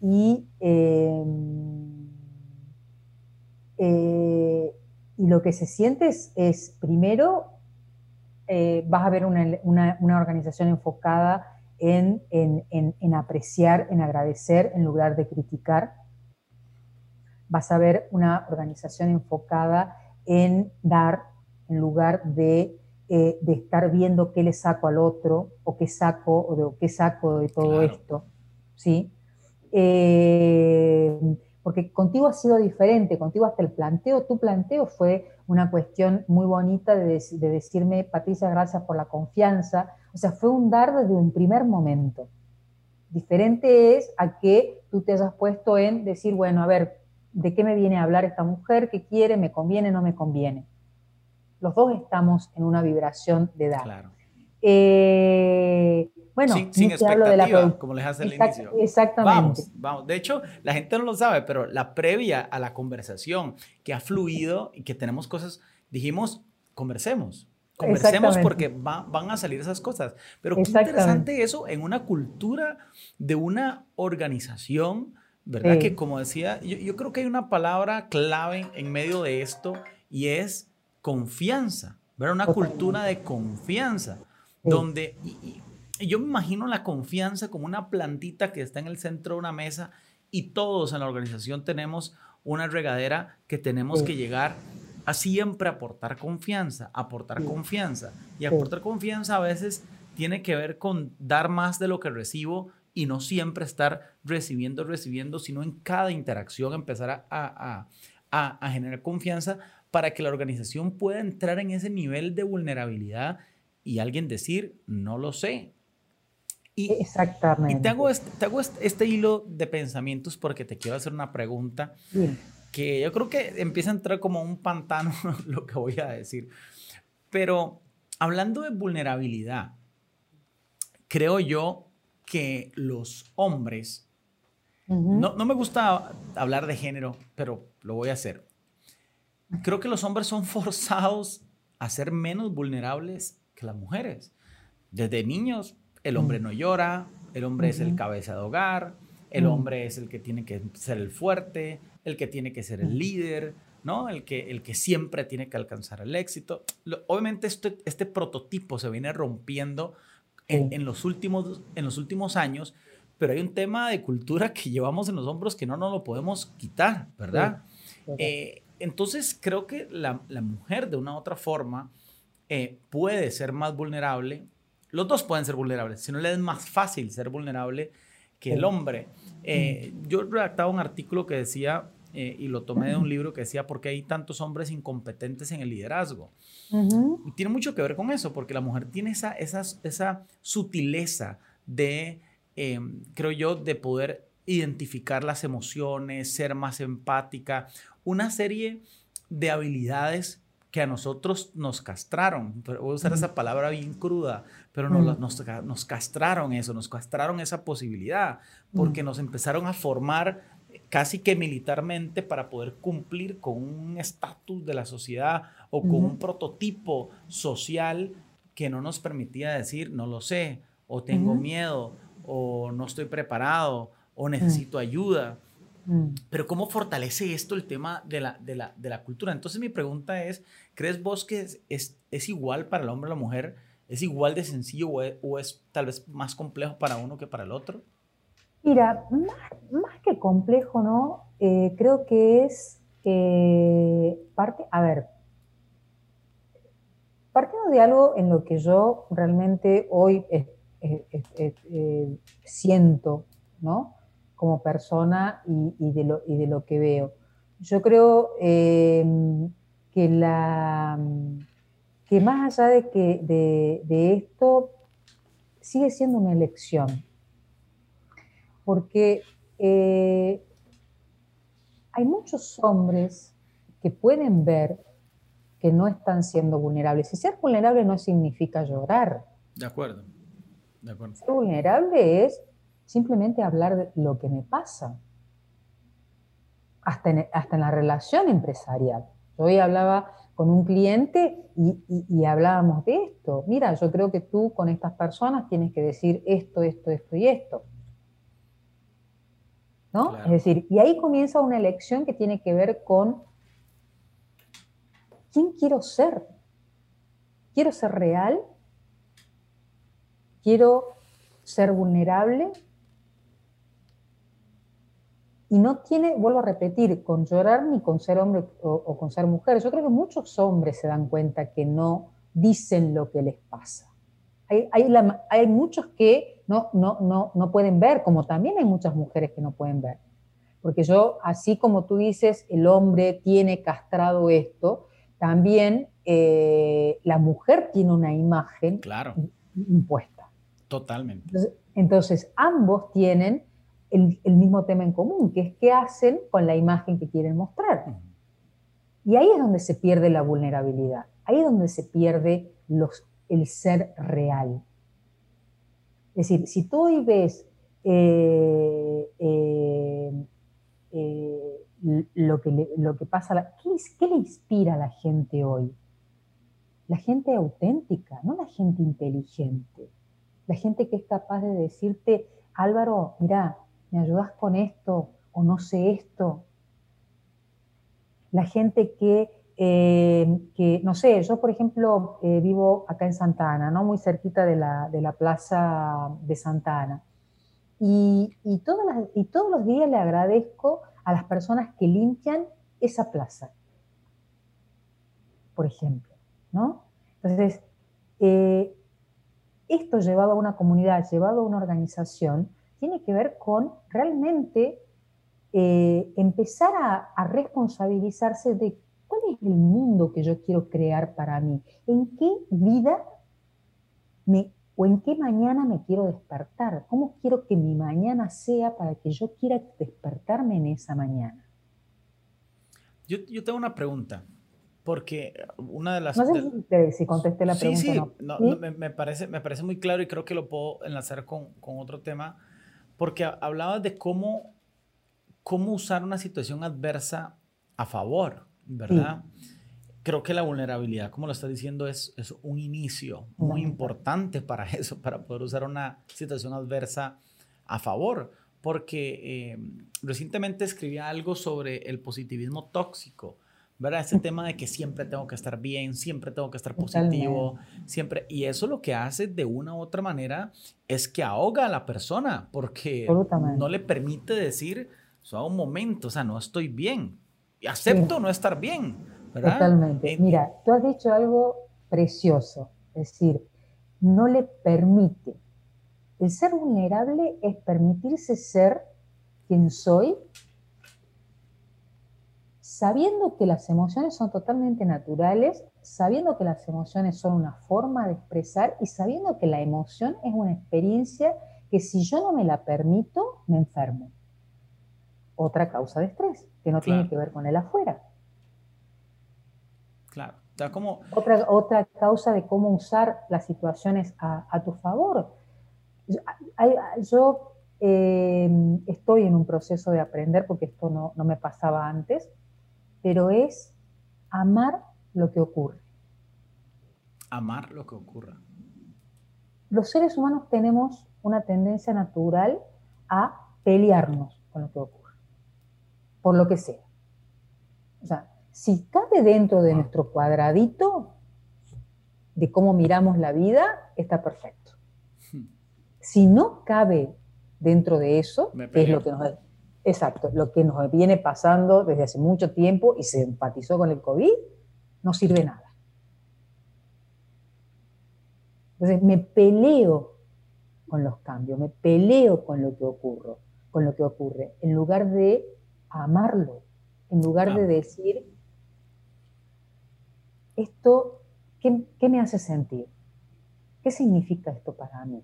y, eh, y lo que se siente es, primero, vas a ver una, una organización enfocada en, apreciar, en agradecer, en lugar de criticar. Vas a ver una organización enfocada en dar, en lugar de, eh, estar viendo qué le saco al otro, o qué saco, o de qué saco de todo esto. ¿sí? Eh, porque contigo ha sido diferente, contigo hasta el planteo, tu planteo fue una cuestión muy bonita de, de decirme, Patricia, gracias por la confianza, o sea, fue un dar desde un primer momento. Diferente es a que tú te hayas puesto en decir, bueno, a ver, ¿de qué me viene a hablar esta mujer? ¿Qué quiere? ¿Me conviene? ¿No me conviene? Los dos estamos en una vibración de dar. Claro. Eh, bueno, sin, sin expectativa, como les hace el inicio. Exactamente. Vamos, vamos. De hecho, la gente no lo sabe, pero la previa a la conversación que ha fluido y que tenemos cosas, dijimos, conversemos. Conversemos porque van a salir esas cosas. Pero qué interesante eso en una cultura de una organización, ¿verdad? Que como decía, yo, creo que hay una palabra clave en medio de esto y es confianza, ¿verdad? Una cultura de confianza, donde y, yo me imagino la confianza como una plantita que está en el centro de una mesa y todos en la organización tenemos una regadera que tenemos que llegar a siempre aportar confianza, aportar confianza. Y aportar confianza a veces tiene que ver con dar más de lo que recibo y no siempre estar recibiendo, recibiendo, sino en cada interacción empezar a, a, generar confianza para que la organización pueda entrar en ese nivel de vulnerabilidad y alguien decir, no lo sé. Y, Exactamente. Y te hago, este, te hago este, este, hilo de pensamientos porque te quiero hacer una pregunta que yo creo que empieza a entrar como un pantano lo que voy a decir. Pero hablando de vulnerabilidad, creo yo que los hombres, no, no me gusta hablar de género, pero lo voy a hacer. Creo que los hombres son forzados a ser menos vulnerables que las mujeres. Desde niños, el hombre no llora, el hombre es el cabeza de hogar, el hombre es el que tiene que ser el fuerte, el que tiene que ser el líder, ¿no? El que, el que siempre tiene que alcanzar el éxito. obviamente este, este prototipo se viene rompiendo en, los últimos, en los últimos años, pero hay un tema de cultura que llevamos en los hombros que no nos lo podemos quitar, ¿verdad? Eh, entonces creo que la, mujer de una u otra forma eh, puede ser más vulnerable. Los dos pueden ser vulnerables, si no le es más fácil ser vulnerable que el hombre. Eh, yo redactaba un artículo que decía, eh, y lo tomé de un libro que decía, ¿por qué hay tantos hombres incompetentes en el liderazgo? Y tiene mucho que ver con eso, porque la mujer tiene esa, esa, esa sutileza de, eh, creo yo, de poder identificar las emociones, ser más empática, una serie de habilidades que a nosotros nos castraron. Voy a usar esa palabra bien cruda, pero nos, nos, nos, castraron eso, nos castraron esa posibilidad, porque nos empezaron a formar casi que militarmente para poder cumplir con un estatus de la sociedad o con un prototipo social que no nos permitía decir, no lo sé, o tengo miedo, o no estoy preparado, o necesito ayuda. Mm. Pero ¿cómo fortalece esto el tema de la, de la, de la cultura? Entonces mi pregunta es, ¿crees vos que es, es, igual para el hombre o la mujer? ¿Es igual de sencillo o es, tal vez más complejo para uno que para el otro? Mira, más, que complejo, ¿no? Eh, creo que es eh, parte, a ver, partiendo de algo en lo que yo realmente hoy eh, siento, ¿no? Como persona y, de, lo, y de lo que veo. Yo creo em, que, la, que más allá de, que, de, esto, sigue siendo una elección. Porque eh, hay muchos hombres que pueden ver que no están siendo vulnerables. Y ser vulnerable no significa llorar. De acuerdo. De acuerdo. Ser vulnerable es simplemente hablar de lo que me pasa, hasta en, hasta en la relación empresarial. Yo hoy hablaba con un cliente y, hablábamos de esto. Mira, yo creo que tú con estas personas tienes que decir esto, esto, esto y esto. ¿No? Es decir, y ahí comienza una elección que tiene que ver con quién quiero ser. ¿Quiero ser real? ¿Quiero ser vulnerable? Y no tiene, vuelvo a repetir, con llorar ni con ser hombre o, con ser mujer. Yo creo que muchos hombres se dan cuenta que no dicen lo que les pasa. Hay, hay, muchos que no, no, no, no pueden ver, como también hay muchas mujeres que no pueden ver. Porque yo, así como tú dices, el hombre tiene castrado esto, también eh, la mujer tiene una imagen claro. impuesta. Totalmente. entonces, ambos tienen el, mismo tema en común, que es qué hacen con la imagen que quieren mostrar. Y ahí es donde se pierde la vulnerabilidad, ahí es donde se pierde los, el ser real. Es decir, si tú hoy ves eh, eh, eh, lo, que lo que pasa, ¿qué, ¿qué le inspira a la gente hoy? La gente auténtica, no la gente inteligente. La gente que es capaz de decirte, Álvaro, mira, ¿me ayudas con esto? ¿O no sé esto? La gente que, eh, no sé, yo por ejemplo eh, vivo acá en Santa Ana, ¿no? muy cerquita de la, plaza de Santa Ana. Y, y todos los días le agradezco a las personas que limpian esa plaza, por ejemplo. ¿no? Entonces, eh, esto llevado a una comunidad, llevado a una organización, tiene que ver con realmente eh, empezar a, responsabilizarse de cuál es el mundo que yo quiero crear para mí, en qué vida me, o en qué mañana me quiero despertar, cómo quiero que mi mañana sea para que yo quiera despertarme en esa mañana. Yo, yo tengo una pregunta. Porque una de las... No sé si, contesté la pregunta. Sí, sí, me, parece, me parece muy claro y creo que lo puedo enlazar con, con otro tema porque hablabas de cómo, cómo usar una situación adversa a favor, ¿verdad? Creo que la vulnerabilidad, como lo estás diciendo, es, es un inicio muy importante para eso, para poder usar una situación adversa a favor. Porque eh, recientemente escribí algo sobre el positivismo tóxico ¿verdad? Ese tema de que siempre tengo que estar bien, siempre tengo que estar positivo, siempre. Y eso lo que hace de una u otra manera es que ahoga a la persona porque no le permite decir, o un momento, o sea, no estoy bien. Y acepto no estar bien, ¿verdad? Totalmente. Mira, tú has dicho algo precioso, es decir, no le permite. El ser vulnerable es permitirse ser quien soy sabiendo que las emociones son totalmente naturales, sabiendo que las emociones son una forma de expresar y sabiendo que la emoción es una experiencia que si yo no me la permito, me enfermo. Otra causa de estrés, que no tiene que ver con el afuera. Claro. como... otra, otra causa de cómo usar las situaciones a, tu favor. Yo, em, estoy en un proceso de aprender, porque esto no, no me pasaba antes, pero es amar lo que ocurre. Amar lo que ocurra. Los seres humanos tenemos una tendencia natural a pelearnos con lo que ocurre, por lo que sea. O sea, si cabe dentro de nuestro cuadradito de cómo miramos la vida, está perfecto. Si no cabe dentro de eso, que es lo que nos, exacto, lo que nos viene pasando desde hace mucho tiempo y se empatizó con el COVID, no sirve nada. Entonces me peleo con los cambios, me peleo con lo que ocurre, con lo que ocurre, en lugar de amarlo, en lugar de decir, esto, ¿qué, me hace sentir? ¿Qué significa esto para mí?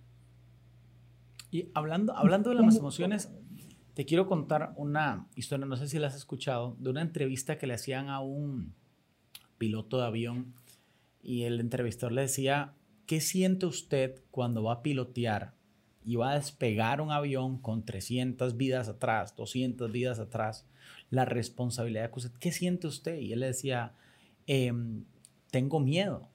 Y hablando, hablando de las emociones, te quiero contar una historia, no sé si la has escuchado, de una entrevista que le hacían a un piloto de avión y el entrevistador le decía, ¿qué siente usted cuando va a pilotear y va a despegar un avión con 300 vidas atrás, 200 vidas atrás, la responsabilidad que usted, ¿qué siente usted? Y él le decía, em, tengo miedo.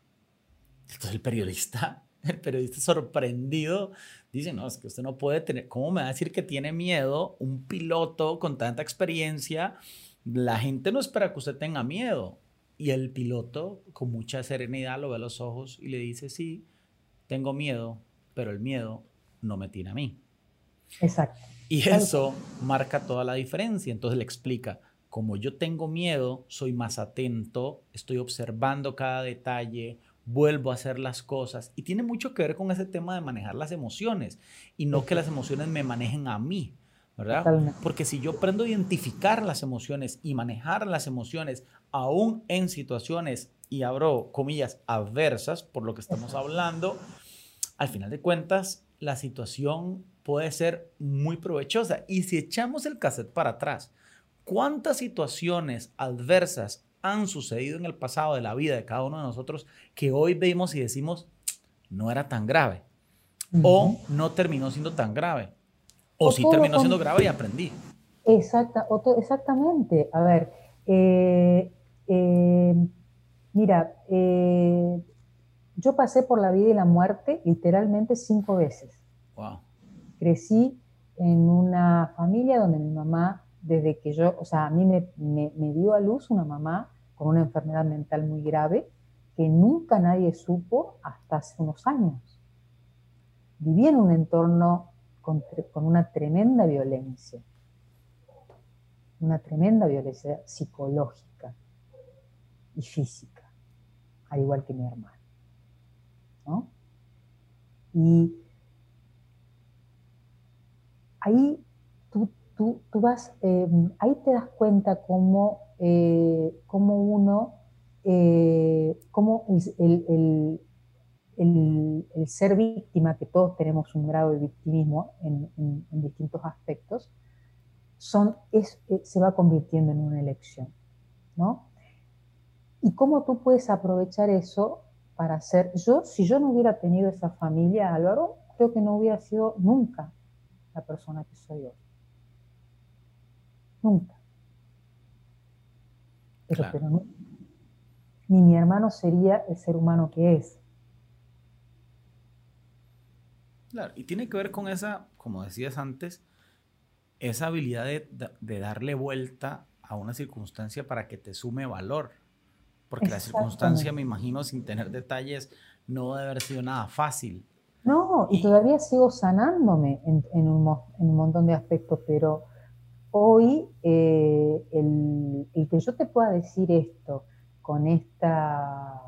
Entonces el periodista, el periodista sorprendido, dice, no, es que usted no puede tener, ¿cómo me va a decir que tiene miedo un piloto con tanta experiencia? La gente no espera que usted tenga miedo. Y el piloto, con mucha serenidad, lo ve a los ojos y le dice, sí, tengo miedo, pero el miedo no me tiene a mí. Exacto. Y eso marca toda la diferencia. Entonces le explica, como yo tengo miedo, soy más atento, estoy observando cada detalle, vuelvo a hacer las cosas. Y tiene mucho que ver con ese tema de manejar las emociones y no que las emociones me manejen a mí. ¿verdad? Porque si yo aprendo a identificar las emociones y manejar las emociones, aún en situaciones, y abro comillas, adversas, por lo que estamos hablando, al final de cuentas, la situación puede ser muy provechosa. Y si echamos el cassette para atrás, ¿cuántas situaciones adversas han sucedido en el pasado de la vida de cada uno de nosotros que hoy vemos y decimos, no era tan grave? O no terminó siendo tan grave. O, sí terminó siendo grave y aprendí. Exacta, exactamente. A ver, eh, eh, mira, eh, yo pasé por la vida y la muerte literalmente cinco veces. Crecí en una familia donde mi mamá, desde que yo, o sea, a mí me, me, dio a luz una mamá con una enfermedad mental muy grave que nunca nadie supo hasta hace unos años. Viví en un entorno con, una tremenda violencia, una tremenda violencia psicológica y física, al igual que mi hermano. Y ahí tú, tú, tú vas, eh, ahí te das cuenta cómo, eh, cómo uno, eh, cómo el, el, el, ser víctima, que todos tenemos un grado de victimismo en, en, distintos aspectos, son, es, se va convirtiendo en una elección, ¿no? Y cómo tú puedes aprovechar eso para ser yo, si yo no hubiera tenido esa familia, Álvaro, creo que no hubiera sido nunca la persona que soy hoy. Nunca. Pero, no, ni mi hermano sería el ser humano que es. Claro, y tiene que ver con esa, como decías antes, esa habilidad de darle vuelta a una circunstancia para que te sume valor. Porque la circunstancia, me imagino, sin tener detalles, no debe haber sido nada fácil. No, y, todavía sigo sanándome en, un, montón de aspectos, pero hoy eh, el, que yo te pueda decir esto con esta,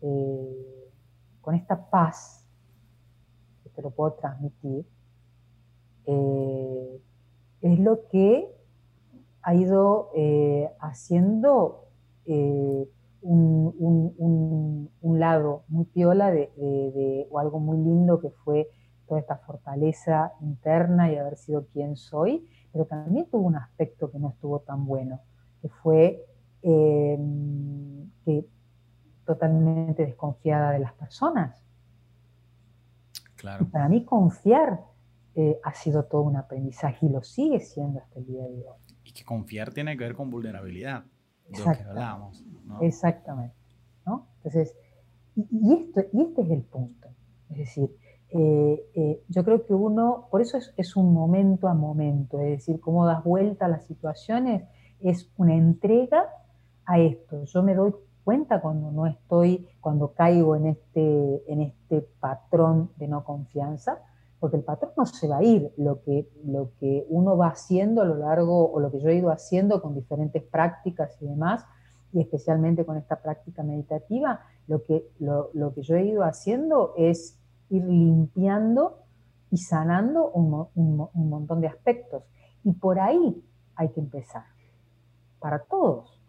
eh, con esta paz, que te lo puedo transmitir, eh, es lo que ha ido haciendo eh, un, lado muy piola de, o algo muy lindo que fue toda esta fortaleza interna y haber sido quien soy, pero también tuvo un aspecto que no estuvo tan bueno, que fue em, que totalmente desconfiada de las personas. Claro. para mí confiar eh, ha sido todo un aprendizaje y lo sigue siendo hasta el día de hoy. Y que confiar tiene que ver con vulnerabilidad, de lo que hablábamos. Exactamente. ¿no? Entonces, y, esto, y este es el punto. Es decir, eh, eh, yo creo que uno, por eso es, es, un momento a momento, es decir, cómo das vuelta a las situaciones, es una entrega a esto. Yo me doy cuenta cuando no estoy, cuando caigo en este, en este patrón de no confianza, porque el patrón no se va a ir, lo que, lo que uno va haciendo a lo largo, o lo que yo he ido haciendo con diferentes prácticas y demás, y especialmente con esta práctica meditativa, lo que, lo, lo que yo he ido haciendo es ir limpiando y sanando un, un, un montón de aspectos. Y por ahí hay que empezar, para todos,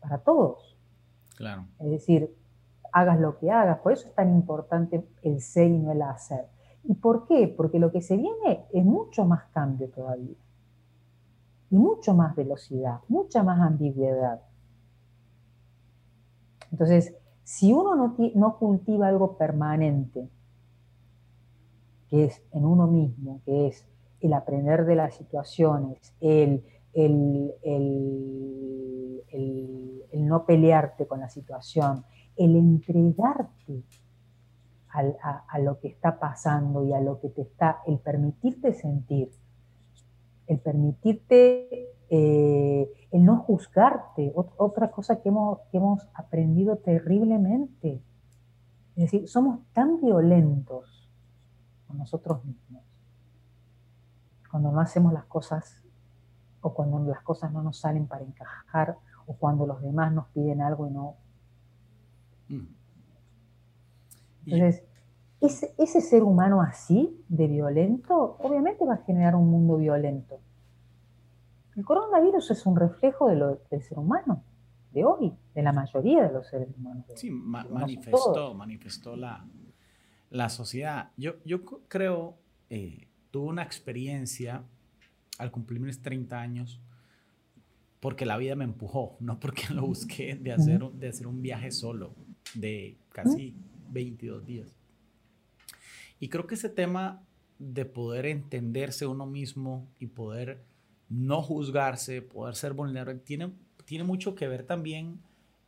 para todos. Claro. Es decir, hagas lo que hagas, por eso es tan importante el ser y no el hacer. ¿Y por qué? Porque lo que se viene es mucho más cambio todavía. Y mucho más velocidad, mucha más ambigüedad. Entonces, si uno no, no cultiva algo permanente, que es en uno mismo, que es el aprender de las situaciones, el, el, el, el, no pelearte con la situación, el entregarte a, a, lo que está pasando y a lo que te está, el permitirte sentir, el permitirte, eh, el no juzgarte, otra cosa que hemos, que hemos aprendido terriblemente. Es decir, somos tan violentos con nosotros mismos cuando no hacemos las cosas o cuando las cosas no nos salen para encajar o cuando los demás nos piden algo y no. Mm. Entonces, ese, ese, ser humano así, de violento, obviamente va a generar un mundo violento. El coronavirus es un reflejo de lo, del ser humano, de hoy, de la mayoría de los seres humanos. Sí, manifestó, manifestó la, la, sociedad. Yo, yo creo, eh, tuve una experiencia al cumplir mis 30 años porque la vida me empujó, no porque lo busqué de hacer, de hacer un viaje solo de casi 22 días. Y creo que ese tema de poder entenderse uno mismo y poder no juzgarse, poder ser vulnerable, tiene, tiene mucho que ver también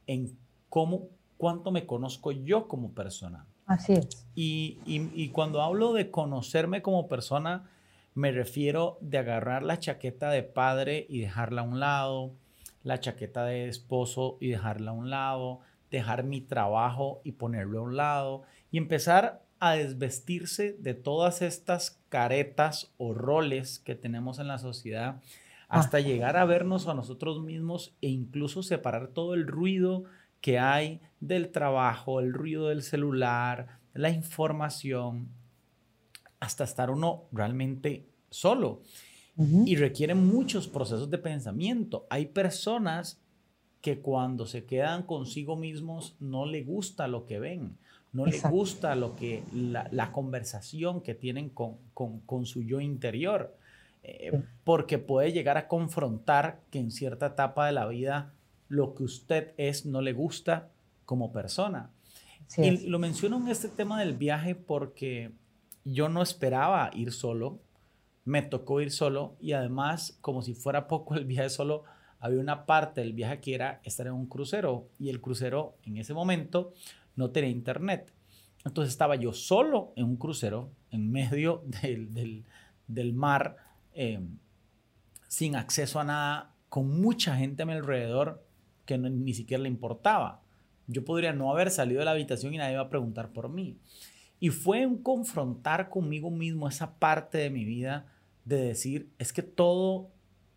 en cómo, cuánto me conozco yo como persona. Así es. Y, y, y cuando hablo de conocerme como persona, me refiero de agarrar la chaqueta de padre y dejarla a un lado, la chaqueta de esposo y dejarla a un lado, dejar mi trabajo y ponerlo a un lado y empezar a desvestirse de todas estas caretas o roles que tenemos en la sociedad hasta llegar a vernos a nosotros mismos e incluso separar todo el ruido que hay del trabajo, el ruido del celular, la información, hasta estar uno realmente solo. Y requiere muchos procesos de pensamiento. Hay personas que cuando se quedan consigo mismos no le gusta lo que ven, no le gusta lo que, la, conversación que tienen con, con, su yo interior, eh, porque puede llegar a confrontar que en cierta etapa de la vida lo que usted es no le gusta como persona. y lo menciono en este tema del viaje porque yo no esperaba ir solo, me tocó ir solo y además, como si fuera poco el viaje solo, había una parte del viaje que era estar en un crucero y el crucero en ese momento no tenía internet. Entonces estaba yo solo en un crucero en medio del, mar, eh, sin acceso a nada, con mucha gente a mi alrededor que ni siquiera le importaba. Yo podría no haber salido de la habitación y nadie iba a preguntar por mí. Y fue un confrontar conmigo mismo esa parte de mi vida de decir, es que todo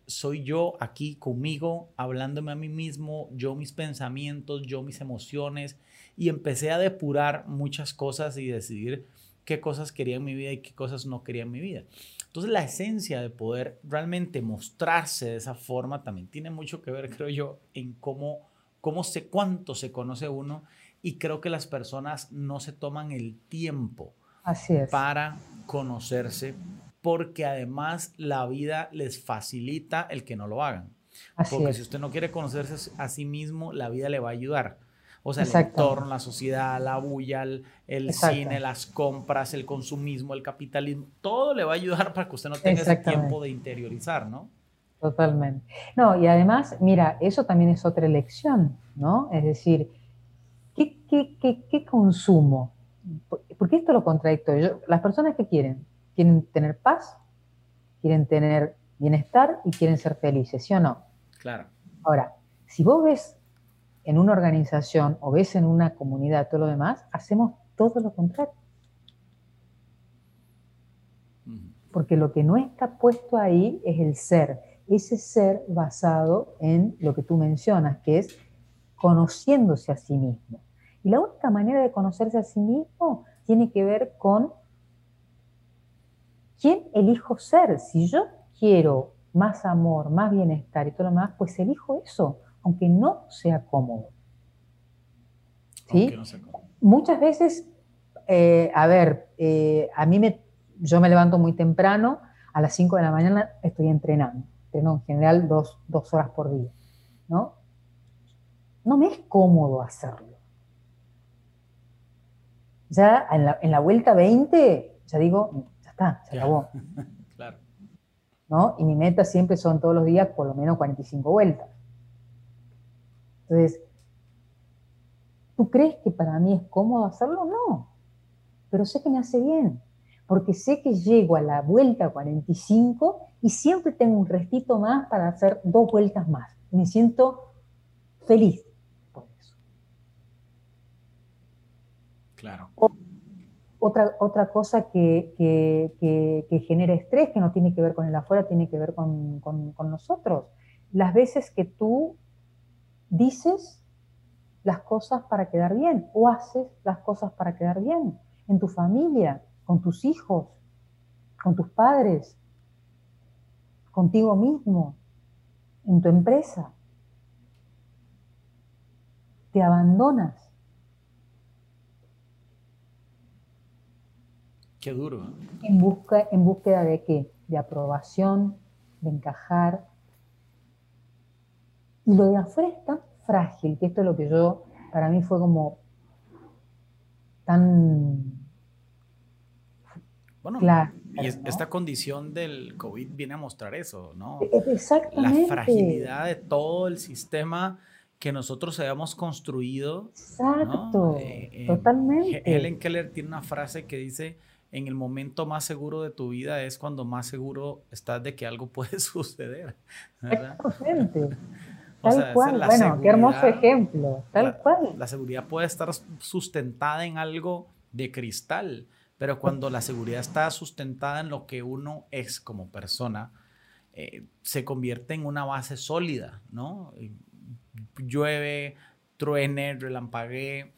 soy yo aquí conmigo, hablándome a mí mismo, yo mis pensamientos, yo mis emociones, y empecé a depurar muchas cosas y decidir qué cosas quería en mi vida y qué cosas no quería en mi vida. Entonces la esencia de poder realmente mostrarse de esa forma también tiene mucho que ver, creo yo, en cómo, cómo sé cuánto se conoce uno y creo que las personas no se toman el tiempo para conocerse porque además la vida les facilita el que no lo hagan. Porque si usted no quiere conocerse a sí mismo, la vida le va a ayudar. O sea, el entorno, la sociedad, la bulla, el, cine, las compras, el consumismo, el capitalismo, todo le va a ayudar para que usted no tenga ese tiempo de interiorizar, ¿no? Totalmente. No, y además, mira, eso también es otra elección, ¿no? Es decir, ¿qué, qué, consumo? Porque esto es lo contradictorio. las personas que quieren, quieren tener paz, quieren tener bienestar y quieren ser felices, ¿sí o no? Claro. Ahora, si vos ves en una organización o ves en una comunidad todo lo demás, hacemos todo lo contrario. Porque lo que no está puesto ahí es el ser ese ser basado en lo que tú mencionas, que es conociéndose a sí mismo. Y la única manera de conocerse a sí mismo tiene que ver con quién elijo ser. Si yo quiero más amor, más bienestar y todo lo demás, pues elijo eso, aunque no sea cómodo. ¿Sí? Muchas veces, eh, a ver, eh, a mí me, yo me levanto muy temprano, a las 5 de la mañana estoy entrenando en general dos, horas por día, ¿no? No me es cómodo hacerlo. Ya en la, en la vuelta 20, ya digo, ya está, se acabó. claro. ¿No? Y mi meta siempre son todos los días por lo menos 45 vueltas. Entonces, ¿tú crees que para mí es cómodo hacerlo? No, pero sé que me hace bien porque sé que llego a la vuelta 45 y siempre tengo un restito más para hacer dos vueltas más. me siento feliz por eso. Claro. otra, otra cosa que, genera estrés, que no tiene que ver con el afuera, tiene que ver con, con nosotros. Las veces que tú dices las cosas para quedar bien o haces las cosas para quedar bien en tu familia, con tus hijos, con tus padres, contigo mismo, en tu empresa. Te abandonas. Qué duro. ¿eh? En, busca, en búsqueda de qué? De aprobación, de encajar. Y lo de afuera es tan frágil, que esto es lo que yo, para mí fue como tan y esta condición del COVID viene a mostrar eso, ¿no? E-, exactamente. La fragilidad de todo el sistema que nosotros habíamos construido. Exacto, eh, eh, totalmente. Helen Keller tiene una frase que dice, en el momento más seguro de tu vida es cuando más seguro estás de que algo puede suceder. Exactamente. Tal cual, bueno, qué hermoso ejemplo, tal cual. La seguridad puede estar sustentada en algo de cristal, pero cuando la seguridad está sustentada en lo que uno es como persona, eh, se convierte en una base sólida, ¿no? Llueve, truene, relampaguee,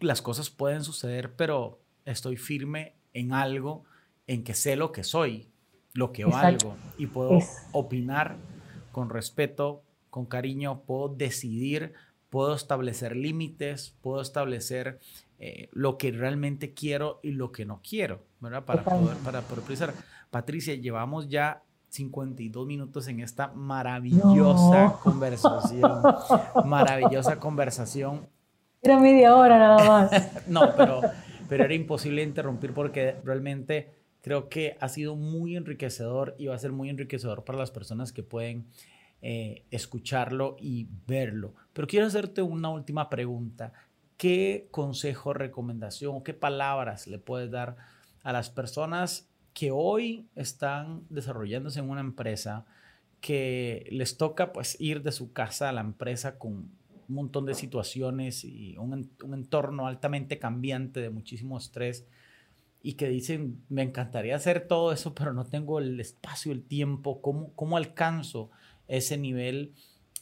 las cosas pueden suceder, pero estoy firme en algo en que sé lo que soy, lo que valgo y puedo opinar con respeto, con cariño, puedo decidir, puedo establecer límites, puedo establecer eh, lo que realmente quiero y lo que no quiero, ¿verdad? Para poder, para poder Patricia, llevamos ya 52 minutos en esta maravillosa conversación. Maravillosa conversación. Era media hora nada más. no, pero, pero era imposible interrumpir porque realmente creo que ha sido muy enriquecedor y va a ser muy enriquecedor para las personas que pueden eh, escucharlo y verlo. Pero quiero hacerte una última pregunta. ¿qué consejo, recomendación o qué palabras le puedes dar a las personas que hoy están desarrollándose en una empresa que les toca pues ir de su casa a la empresa con un montón de situaciones y un, entorno altamente cambiante de muchísimo estrés y que dicen, me encantaría hacer todo eso, pero no tengo el espacio, el tiempo, ¿cómo, cómo alcanzo ese nivel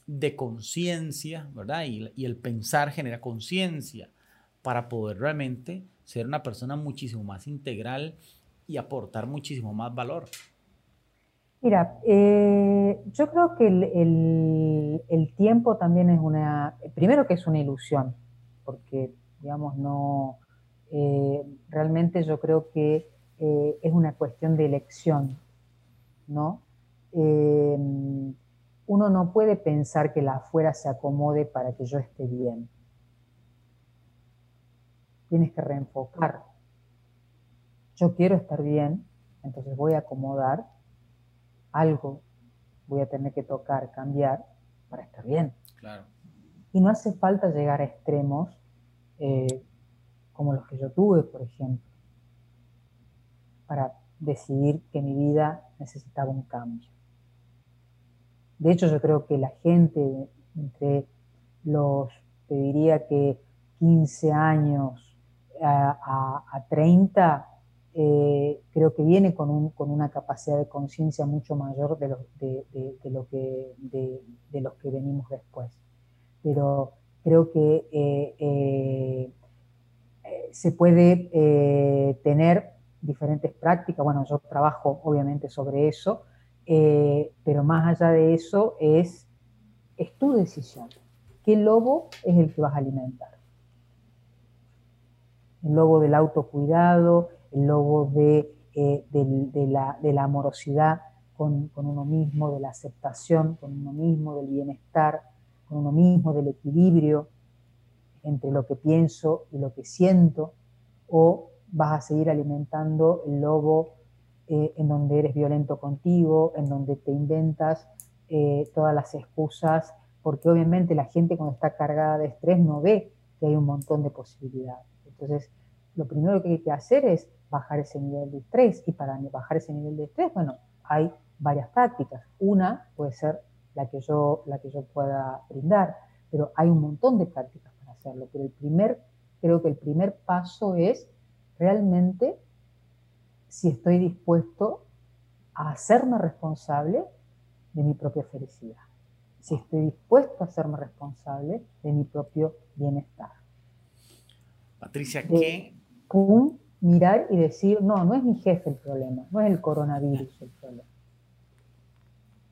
de conciencia, ¿verdad? Y, el pensar genera conciencia para poder realmente ser una persona muchísimo más integral y aportar muchísimo más valor. Mira, eh, yo creo que el, tiempo también es una, primero que es una ilusión, porque, digamos, no, eh, realmente yo creo que eh, es una cuestión de elección, ¿no? Uno no puede pensar que la afuera se acomode para que yo esté bien. Tienes que reenfocar. Yo quiero estar bien, entonces voy a acomodar algo, voy a tener que tocar, cambiar para estar bien. Claro. Y no hace falta llegar a extremos eh, como los que yo tuve, por ejemplo, para decidir que mi vida necesitaba un cambio. De hecho, yo creo que la gente entre los, te diría que 15 años a, 30, eh, creo que viene con, una capacidad de conciencia mucho mayor de, lo que, de, los que venimos después. Pero creo que eh, eh, se puede tener diferentes prácticas. Bueno, yo trabajo obviamente sobre eso, eh, pero más allá de eso es, es tu decisión. ¿Qué lobo es el que vas a alimentar? El lobo del autocuidado, el lobo de, eh, la, amorosidad con, con, uno mismo, de la aceptación con uno mismo, del bienestar con uno mismo, del equilibrio entre lo que pienso y lo que siento, o vas a seguir alimentando el lobo eh, en donde eres violento contigo, en donde te inventas eh, todas las excusas, porque obviamente la gente cuando está cargada de estrés no ve que hay un montón de posibilidades. Entonces, lo primero que hay que hacer es bajar ese nivel de estrés y para bajar ese nivel de estrés, bueno, hay varias tácticas. Una puede ser la que yo, la que yo pueda brindar, pero hay un montón de prácticas para hacerlo. Pero el primer, creo que el primer paso es realmente si estoy dispuesto a hacerme responsable de mi propia felicidad, si estoy dispuesto a hacerme responsable de mi propio bienestar. Patricia, ¿qué? Un mirar y decir, no, no es mi jefe el problema, no es el coronavirus el problema.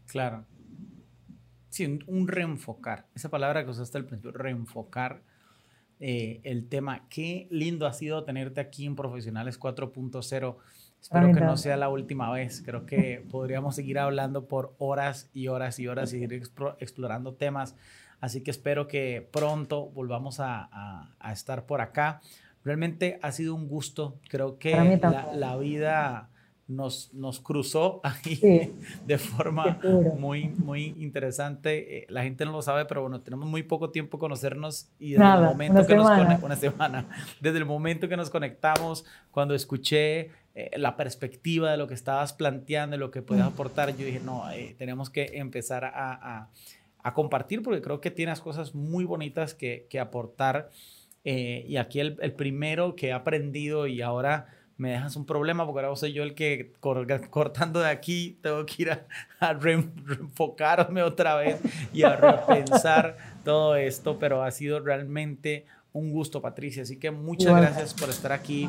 Claro. Sí, un, reenfocar. Esa palabra que usaste al principio, reenfocar eh, el tema. Qué lindo ha sido tenerte aquí en Profesionales 4.0. Espero que no sea la última vez. Creo que podríamos seguir hablando por horas y horas y horas y seguir explorando temas. Así que espero que pronto volvamos a, estar por acá. Realmente ha sido un gusto. Creo que la, la vida nos, nos cruzó ahí de forma muy, muy interesante. Eh, la gente no lo sabe, pero bueno, tenemos muy poco tiempo conocernos y desde el momento que nos una semana, desde el momento que nos conectamos, cuando escuché eh, la perspectiva de lo que estabas planteando, de lo que podías aportar, yo dije, no, eh, tenemos que empezar a, a, a, compartir porque creo que tienes cosas muy bonitas que, que aportar. y aquí el, el primero que he aprendido y ahora me dejas un problema porque ahora soy yo el que cortando de aquí tengo que ir a, reenfocarme otra vez y a repensar todo esto, pero ha sido realmente un gusto, Patricia. Así que muchas gracias por estar aquí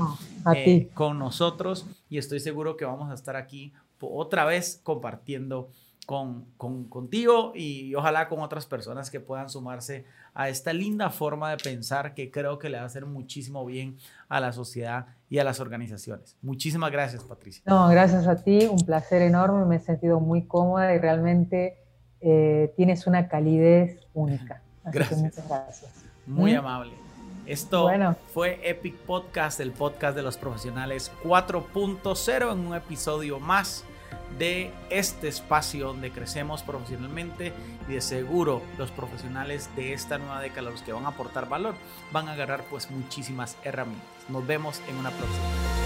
eh, con nosotros y estoy seguro que vamos a estar aquí otra vez compartiendo con, con, contigo y ojalá con otras personas que puedan sumarse a esta linda forma de pensar que creo que le va a hacer muchísimo bien a la sociedad y a las organizaciones. Muchísimas gracias, Patricia. No, gracias a ti, un placer enorme, me he sentido muy cómoda y realmente eh, tienes una calidez única. gracias. muchas gracias. Muy ¿Mm? amable. Esto fue Epic Podcast, el podcast de los profesionales 4.0 en un episodio más de este espacio donde crecemos profesionalmente y de seguro los profesionales de esta nueva década, los que van a aportar valor, van a agarrar pues muchísimas herramientas. Nos vemos en una próxima.